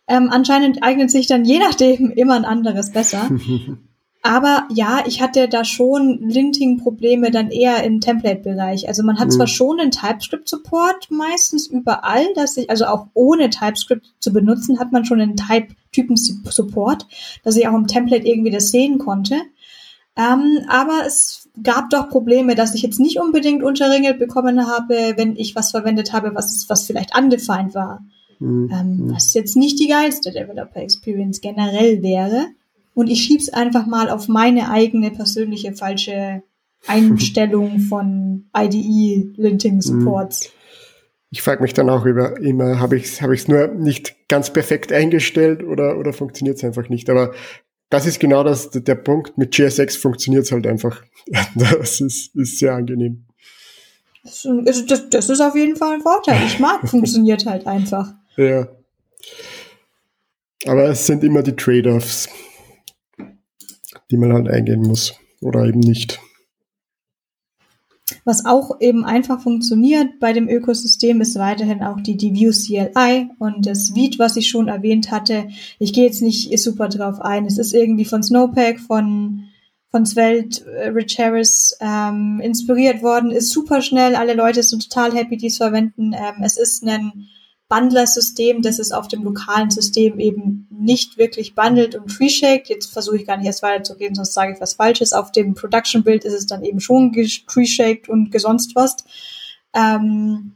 S2: Ähm, anscheinend eignet sich dann je nachdem immer ein anderes besser. Aber ja, ich hatte da schon Linting-Probleme dann eher im Template-Bereich. Also man hat mhm. zwar schon den TypeScript-Support meistens überall, dass ich, also auch ohne TypeScript zu benutzen, hat man schon einen Type-Typen-Support, dass ich auch im Template irgendwie das sehen konnte. Ähm, aber es gab doch Probleme, dass ich jetzt nicht unbedingt unterringelt bekommen habe, wenn ich was verwendet habe, was, was vielleicht undefined war. Mhm. Ähm, was jetzt nicht die geilste Developer Experience generell wäre. Und ich schieb's einfach mal auf meine eigene persönliche falsche Einstellung von IDE Linting Supports.
S4: Ich frage mich dann auch über immer, habe ich es hab ich's nur nicht ganz perfekt eingestellt oder, oder funktioniert es einfach nicht. Aber das ist genau das, der Punkt. Mit GSX funktioniert es halt einfach. Das ist, ist sehr angenehm.
S2: Das, das, das ist auf jeden Fall ein Vorteil. Ich mag, funktioniert halt einfach.
S4: Ja. Aber es sind immer die Trade-offs, die man halt eingehen muss oder eben nicht.
S2: Was auch eben einfach funktioniert bei dem Ökosystem ist weiterhin auch die, die CLI und das Viet, was ich schon erwähnt hatte. Ich gehe jetzt nicht super drauf ein. Es ist irgendwie von Snowpack, von, von Svelte, äh, Rich Harris ähm, inspiriert worden, ist super schnell. Alle Leute sind total happy, die es verwenden. Ähm, es ist ein Bundler-System, das ist auf dem lokalen System eben nicht wirklich bundelt und tree-shaked. Jetzt versuche ich gar nicht erst weiterzugehen, sonst sage ich was Falsches. Auf dem Production-Bild ist es dann eben schon tree-shaked und gesonst was. Ähm,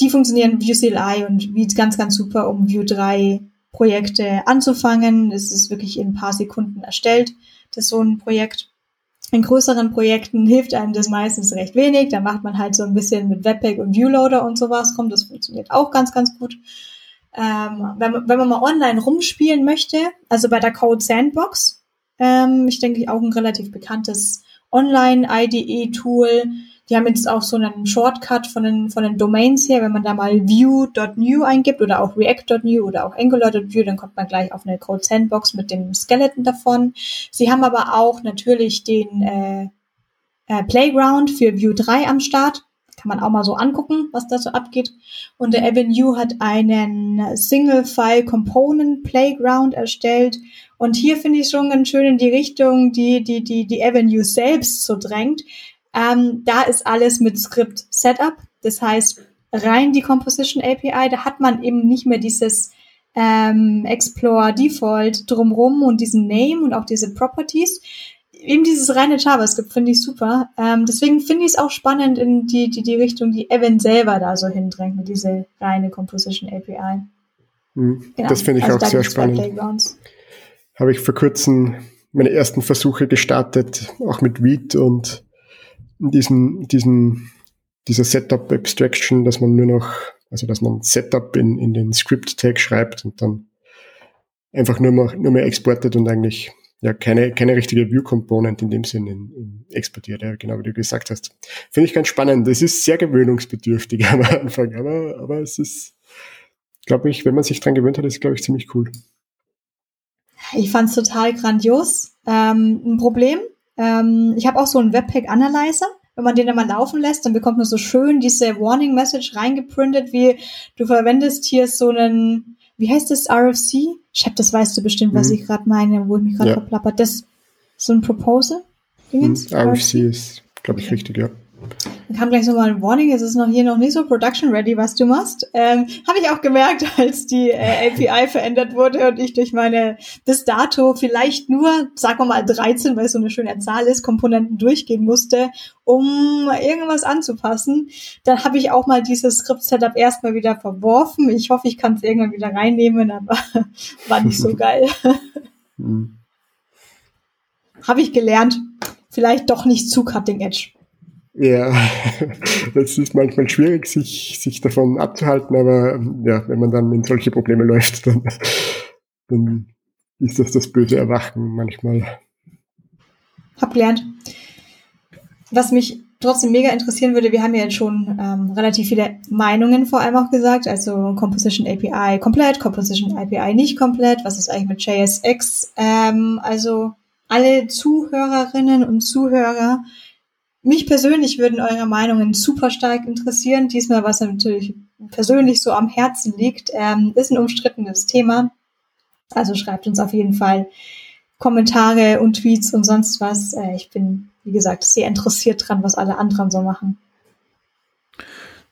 S2: die funktionieren Vue CLI und wie ganz, ganz super, um Vue 3 Projekte anzufangen. Es ist wirklich in ein paar Sekunden erstellt, das so ein Projekt. In größeren Projekten hilft einem das meistens recht wenig. Da macht man halt so ein bisschen mit Webpack und Viewloader und sowas rum. Das funktioniert auch ganz, ganz gut. Ähm, wenn, man, wenn man mal online rumspielen möchte, also bei der Code Sandbox, ähm, ich denke auch ein relativ bekanntes Online-IDE-Tool, die haben jetzt auch so einen Shortcut von den, von den Domains her. Wenn man da mal view.new eingibt oder auch react.new oder auch angular.view, dann kommt man gleich auf eine Code Sandbox mit dem Skeleton davon. Sie haben aber auch natürlich den äh, äh, Playground für View 3 am Start. Kann man auch mal so angucken, was da so abgeht. Und der Avenue hat einen Single-File Component Playground erstellt. Und hier finde ich schon ganz schön in die Richtung, die, die, die, die Avenue selbst so drängt. Ähm, da ist alles mit Script Setup. Das heißt, rein die Composition API, da hat man eben nicht mehr dieses ähm, Explore Default drumrum und diesen Name und auch diese Properties. Eben dieses reine JavaScript finde ich super. Ähm, deswegen finde ich es auch spannend in die, die, die Richtung, die Evan selber da so hindrängt mit dieser reine Composition API.
S4: Hm, genau. Das finde ich also auch sehr spannend. Habe ich vor kurzem meine ersten Versuche gestartet, auch mit Read und diesen, diesen, dieser Setup Abstraction, dass man nur noch, also dass man Setup in, in den Script Tag schreibt und dann einfach nur mehr, nur mehr exportet und eigentlich ja keine, keine richtige View Component in dem Sinn in, in exportiert, ja, genau wie du gesagt hast. Finde ich ganz spannend. Das ist sehr gewöhnungsbedürftig am Anfang, aber, aber es ist, glaube ich, wenn man sich dran gewöhnt hat, ist glaube ich ziemlich cool.
S2: Ich fand es total grandios. Ähm, ein Problem, ähm, ich habe auch so einen Webpack Analyzer. Wenn man den dann mal laufen lässt, dann bekommt man so schön diese Warning Message reingeprintet, wie du verwendest hier so einen, wie heißt das, RFC? Chef, das weißt du bestimmt, was mhm. ich gerade meine, wo ich mich gerade ja. verplappert. Das so ein Proposal?
S4: Mhm. RFC ist, glaube ich, richtig, ja.
S2: Dann kam gleich so mal ein Warning, es ist noch hier noch nicht so production ready, was du machst. Ähm, Habe ich auch gemerkt, als die äh, API verändert wurde und ich durch meine bis dato vielleicht nur, sagen wir mal 13, weil es so eine schöne Zahl ist, Komponenten durchgehen musste, um irgendwas anzupassen. Dann habe ich auch mal dieses Script-Setup erstmal wieder verworfen. Ich hoffe, ich kann es irgendwann wieder reinnehmen, aber war nicht so geil. Hm. Habe ich gelernt. Vielleicht doch nicht zu Cutting Edge.
S4: Ja, das ist manchmal schwierig, sich, sich davon abzuhalten, aber ja, wenn man dann in solche Probleme läuft, dann, dann ist das das böse Erwachen manchmal.
S2: Hab gelernt. Was mich trotzdem mega interessieren würde, wir haben ja schon ähm, relativ viele Meinungen vor allem auch gesagt, also Composition API komplett, Composition API nicht komplett, was ist eigentlich mit JSX? Ähm, also alle Zuhörerinnen und Zuhörer, mich persönlich würden eure Meinungen super stark interessieren. Diesmal, was natürlich persönlich so am Herzen liegt, ähm, ist ein umstrittenes Thema. Also schreibt uns auf jeden Fall Kommentare und Tweets und sonst was. Äh, ich bin, wie gesagt, sehr interessiert dran, was alle anderen so machen.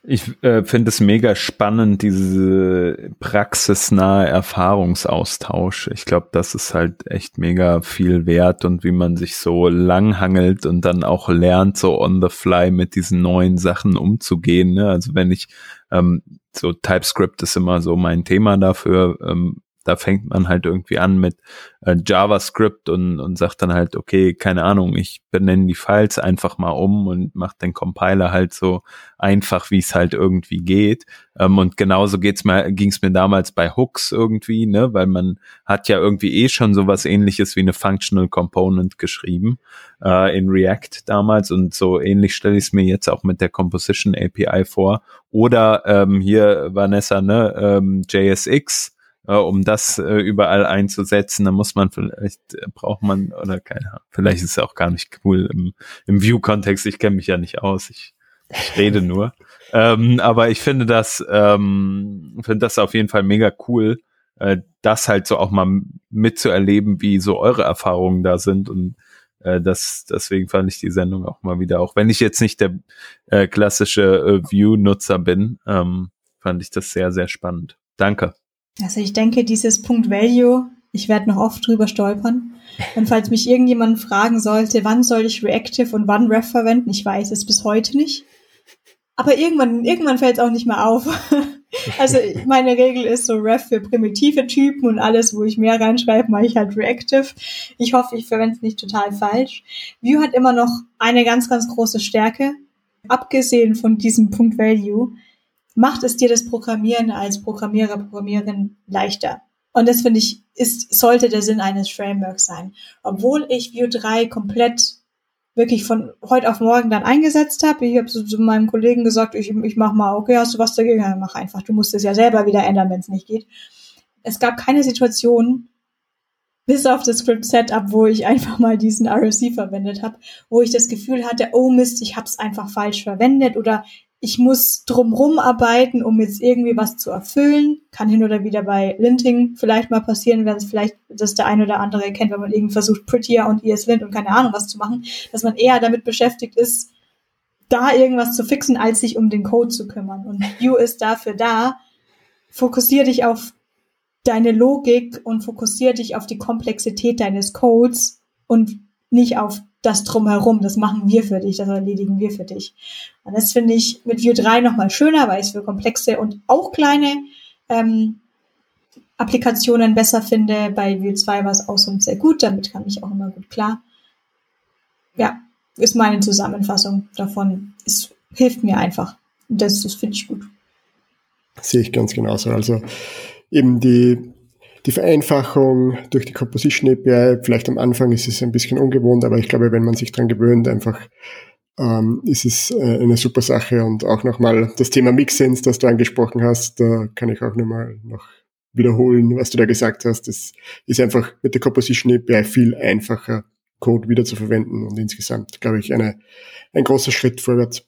S3: Ich äh, finde es mega spannend, diese praxisnahe Erfahrungsaustausch. Ich glaube, das ist halt echt mega viel wert und wie man sich so langhangelt und dann auch lernt, so on the fly mit diesen neuen Sachen umzugehen. Ne? Also wenn ich, ähm, so TypeScript ist immer so mein Thema dafür, ähm, da fängt man halt irgendwie an mit äh, JavaScript und, und sagt dann halt, okay, keine Ahnung, ich benenne die Files einfach mal um und mache den Compiler halt so einfach, wie es halt irgendwie geht. Ähm, und genauso geht's mir, ging es mir damals bei Hooks irgendwie, ne, weil man hat ja irgendwie eh schon sowas ähnliches wie eine Functional Component geschrieben äh, in React damals und so ähnlich stelle ich es mir jetzt auch mit der Composition API vor. Oder ähm, hier Vanessa, ne, ähm, JSX, äh, um das äh, überall einzusetzen, dann muss man vielleicht, äh, braucht man, oder keine Ahnung, vielleicht ist es auch gar nicht cool im, im View-Kontext, ich kenne mich ja nicht aus, ich, ich rede nur. ähm, aber ich finde das, ähm, finde das auf jeden Fall mega cool, äh, das halt so auch mal mitzuerleben, wie so eure Erfahrungen da sind und äh, das, deswegen fand ich die Sendung auch mal wieder, auch wenn ich jetzt nicht der äh, klassische äh, View-Nutzer bin, ähm, fand ich das sehr, sehr spannend. Danke.
S2: Also ich denke, dieses Punkt Value, ich werde noch oft drüber stolpern. Und falls mich irgendjemand fragen sollte, wann soll ich Reactive und wann Ref verwenden, ich weiß es bis heute nicht. Aber irgendwann, irgendwann fällt es auch nicht mehr auf. also meine Regel ist so Ref für primitive Typen und alles, wo ich mehr reinschreibe, mache ich halt Reactive. Ich hoffe, ich verwende es nicht total falsch. Vue hat immer noch eine ganz, ganz große Stärke. Abgesehen von diesem Punkt Value macht es dir das Programmieren als Programmierer, Programmiererin leichter. Und das finde ich, ist, sollte der Sinn eines Frameworks sein. Obwohl ich Vue 3 komplett wirklich von heute auf morgen dann eingesetzt habe. Ich habe so zu meinem Kollegen gesagt, ich, ich mach mal, okay, hast du was dagegen? Ja, mach einfach. Du musst es ja selber wieder ändern, wenn es nicht geht. Es gab keine Situation, bis auf das Script Setup, wo ich einfach mal diesen RFC verwendet habe, wo ich das Gefühl hatte, oh Mist, ich habe es einfach falsch verwendet oder ich muss drumrum arbeiten, um jetzt irgendwie was zu erfüllen. Kann hin oder wieder bei Linting vielleicht mal passieren, wenn es vielleicht das der ein oder andere kennt, wenn man irgendwie versucht, Prettier und ESLint und keine Ahnung was zu machen, dass man eher damit beschäftigt ist, da irgendwas zu fixen, als sich um den Code zu kümmern. Und Vue ist dafür da. Fokussier dich auf deine Logik und fokussier dich auf die Komplexität deines Codes und nicht auf das drumherum, das machen wir für dich, das erledigen wir für dich. Und das finde ich mit Vue 3 nochmal schöner, weil ich es für komplexe und auch kleine ähm, Applikationen besser finde. Bei Vue 2 war es auch so sehr gut, damit kam ich auch immer gut klar. Ja, ist meine Zusammenfassung davon. Es hilft mir einfach. Das, das finde ich gut.
S4: Sehe ich ganz genauso. Also eben die die Vereinfachung durch die Composition API, vielleicht am Anfang ist es ein bisschen ungewohnt, aber ich glaube, wenn man sich dran gewöhnt, einfach ähm, ist es äh, eine super Sache. Und auch nochmal das Thema Mixins, das du angesprochen hast, da kann ich auch nochmal noch wiederholen, was du da gesagt hast. Es ist einfach mit der Composition API viel einfacher, Code wieder zu verwenden und insgesamt, glaube ich, eine, ein großer Schritt vorwärts.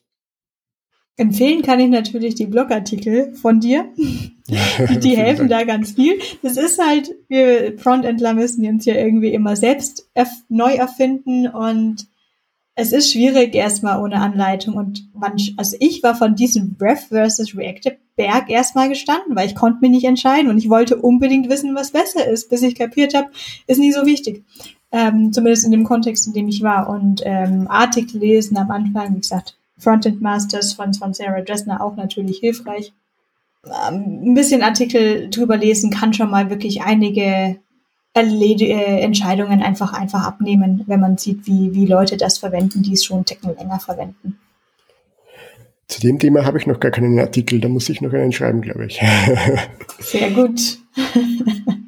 S2: Empfehlen kann ich natürlich die Blogartikel von dir. die, helfen da ganz viel. Das ist halt, wir Frontendler müssen uns ja irgendwie immer selbst erf neu erfinden und es ist schwierig erstmal ohne Anleitung und man, also ich war von diesem Breath versus Reactive Berg erstmal gestanden, weil ich konnte mich nicht entscheiden und ich wollte unbedingt wissen, was besser ist, bis ich kapiert habe, ist nicht so wichtig. Ähm, zumindest in dem Kontext, in dem ich war und ähm, Artikel lesen am Anfang, wie gesagt, Frontend Masters von, von Sarah Dressner auch natürlich hilfreich. Ähm, ein bisschen Artikel drüber lesen kann schon mal wirklich einige Erled äh, Entscheidungen einfach einfach abnehmen, wenn man sieht, wie, wie Leute das verwenden, die es schon Ticken länger verwenden.
S4: Zu dem Thema habe ich noch gar keinen Artikel, da muss ich noch einen schreiben, glaube ich.
S2: Sehr gut.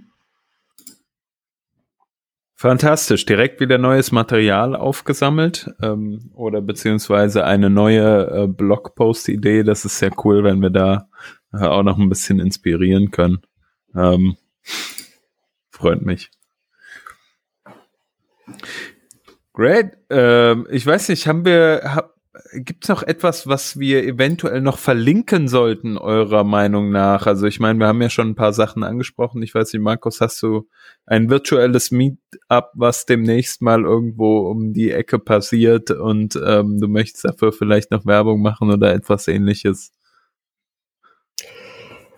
S3: Fantastisch, direkt wieder neues Material aufgesammelt ähm, oder beziehungsweise eine neue äh, Blogpost-Idee. Das ist sehr cool, wenn wir da äh, auch noch ein bisschen inspirieren können. Ähm, freut mich. Great. Ähm, ich weiß nicht, haben wir, hab, Gibt es noch etwas, was wir eventuell noch verlinken sollten, eurer Meinung nach? Also ich meine, wir haben ja schon ein paar Sachen angesprochen. Ich weiß nicht, Markus, hast du ein virtuelles Meetup, was demnächst mal irgendwo um die Ecke passiert und ähm, du möchtest dafür vielleicht noch Werbung machen oder etwas ähnliches?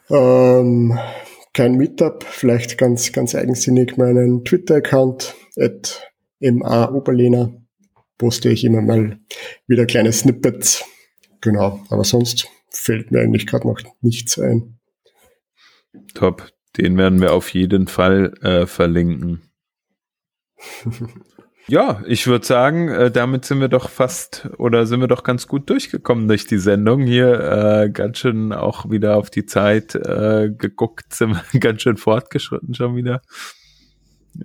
S4: Ähm, kein Meetup, vielleicht ganz, ganz eigensinnig meinen Twitter-Account at ma Oberlehner poste ich immer mal wieder kleine Snippets. Genau, aber sonst fällt mir eigentlich gerade noch nichts ein.
S3: Top. Den werden wir auf jeden Fall äh, verlinken. Ja, ich würde sagen, äh, damit sind wir doch fast oder sind wir doch ganz gut durchgekommen durch die Sendung hier. Äh, ganz schön auch wieder auf die Zeit äh, geguckt, sind wir ganz schön fortgeschritten schon wieder.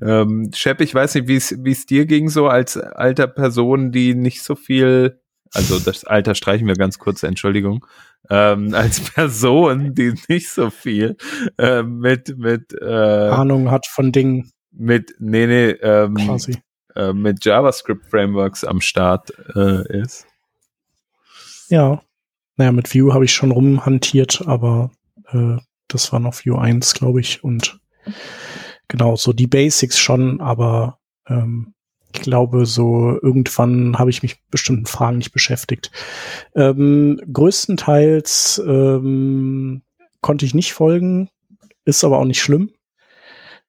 S3: Ähm, Shep, ich weiß nicht, wie es dir ging so als alter Person, die nicht so viel, also das Alter streichen wir ganz kurz, Entschuldigung, ähm, als Person, die nicht so viel äh, mit mit äh,
S1: Ahnung hat von Dingen.
S3: Mit nee nee ähm, quasi äh, mit JavaScript-Frameworks am Start äh, ist.
S1: Ja, naja, mit Vue habe ich schon rumhantiert, aber äh, das war noch Vue 1, glaube ich. Und genau, so die Basics schon, aber ähm, ich glaube, so irgendwann habe ich mich bestimmten Fragen nicht beschäftigt. Ähm, größtenteils ähm, konnte ich nicht folgen, ist aber auch nicht schlimm.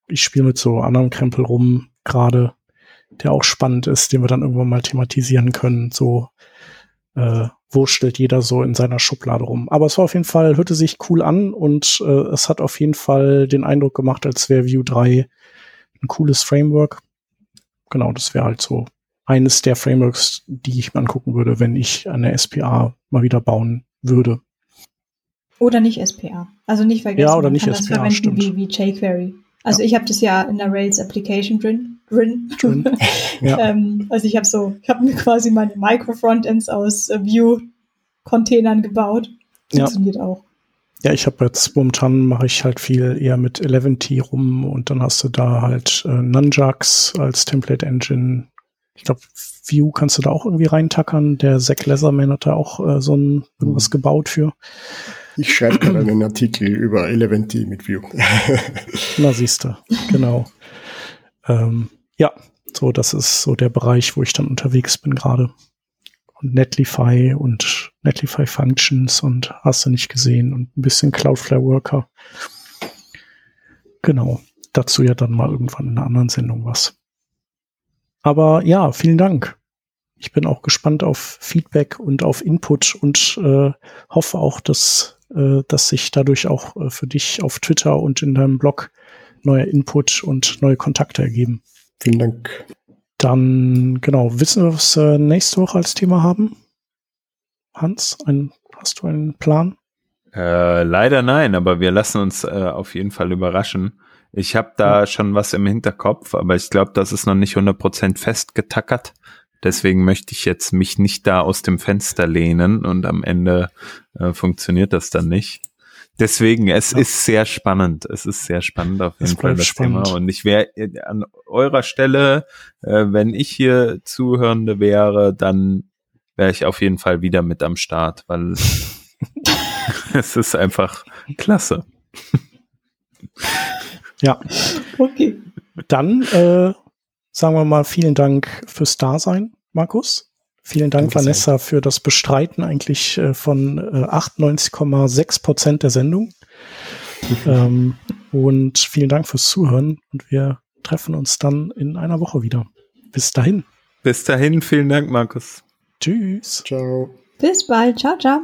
S1: Ich spiele mit so anderen Krempel rum gerade der auch spannend ist, den wir dann irgendwann mal thematisieren können. So, äh, wo stellt jeder so in seiner Schublade rum. Aber es war auf jeden Fall, hörte sich cool an und äh, es hat auf jeden Fall den Eindruck gemacht, als wäre Vue 3 ein cooles Framework. Genau, das wäre halt so eines der Frameworks, die ich mir angucken würde, wenn ich eine SPA mal wieder bauen würde.
S2: Oder nicht SPA. Also nicht vergessen,
S1: ja, oder nicht SPA, das verwenden stimmt.
S2: wie, wie jQuery. Also ja. ich habe das ja in der Rails Application drin. Drin. drin. Ja. ähm, also ich habe so, ich habe mir quasi meine Micro-Frontends aus äh, Vue-Containern gebaut. Funktioniert
S1: ja.
S2: auch.
S1: Ja, ich habe jetzt momentan mache ich halt viel eher mit Eleventy rum und dann hast du da halt äh, Nunjux als Template Engine. Ich glaube, Vue kannst du da auch irgendwie reintackern. Der Zack Leatherman hat da auch äh, so ein irgendwas mhm. gebaut für.
S4: Ich schreibe gerade einen Artikel über Eleventy mit Vue.
S1: Na, siehst du, genau. ähm, ja, so, das ist so der Bereich, wo ich dann unterwegs bin gerade. Und Netlify und Netlify Functions und hast du nicht gesehen und ein bisschen Cloudflare Worker. Genau. Dazu ja dann mal irgendwann in einer anderen Sendung was. Aber ja, vielen Dank. Ich bin auch gespannt auf Feedback und auf Input und äh, hoffe auch, dass äh, dass sich dadurch auch äh, für dich auf Twitter und in deinem Blog neuer Input und neue Kontakte ergeben.
S4: Vielen Dank.
S1: Dann, genau, wissen wir, was wir nächste Woche als Thema haben? Hans, ein, hast du einen Plan?
S3: Äh, leider nein, aber wir lassen uns äh, auf jeden Fall überraschen. Ich habe da ja. schon was im Hinterkopf, aber ich glaube, das ist noch nicht 100% festgetackert. Deswegen möchte ich jetzt mich nicht da aus dem Fenster lehnen und am Ende äh, funktioniert das dann nicht. Deswegen, es ja. ist sehr spannend. Es ist sehr spannend auf jeden Fall das spannend. Thema. Und ich wäre an eurer Stelle, äh, wenn ich hier Zuhörende wäre, dann wäre ich auf jeden Fall wieder mit am Start, weil es ist einfach klasse.
S1: Ja. Okay. Dann äh, sagen wir mal vielen Dank fürs Dasein, Markus. Vielen Dank, Danke Vanessa, sehr. für das Bestreiten eigentlich äh, von äh, 98,6 Prozent der Sendung. ähm, und vielen Dank fürs Zuhören und wir treffen uns dann in einer Woche wieder. Bis dahin.
S3: Bis dahin, vielen Dank, Markus.
S1: Tschüss.
S2: Ciao. Bis bald. Ciao, ciao.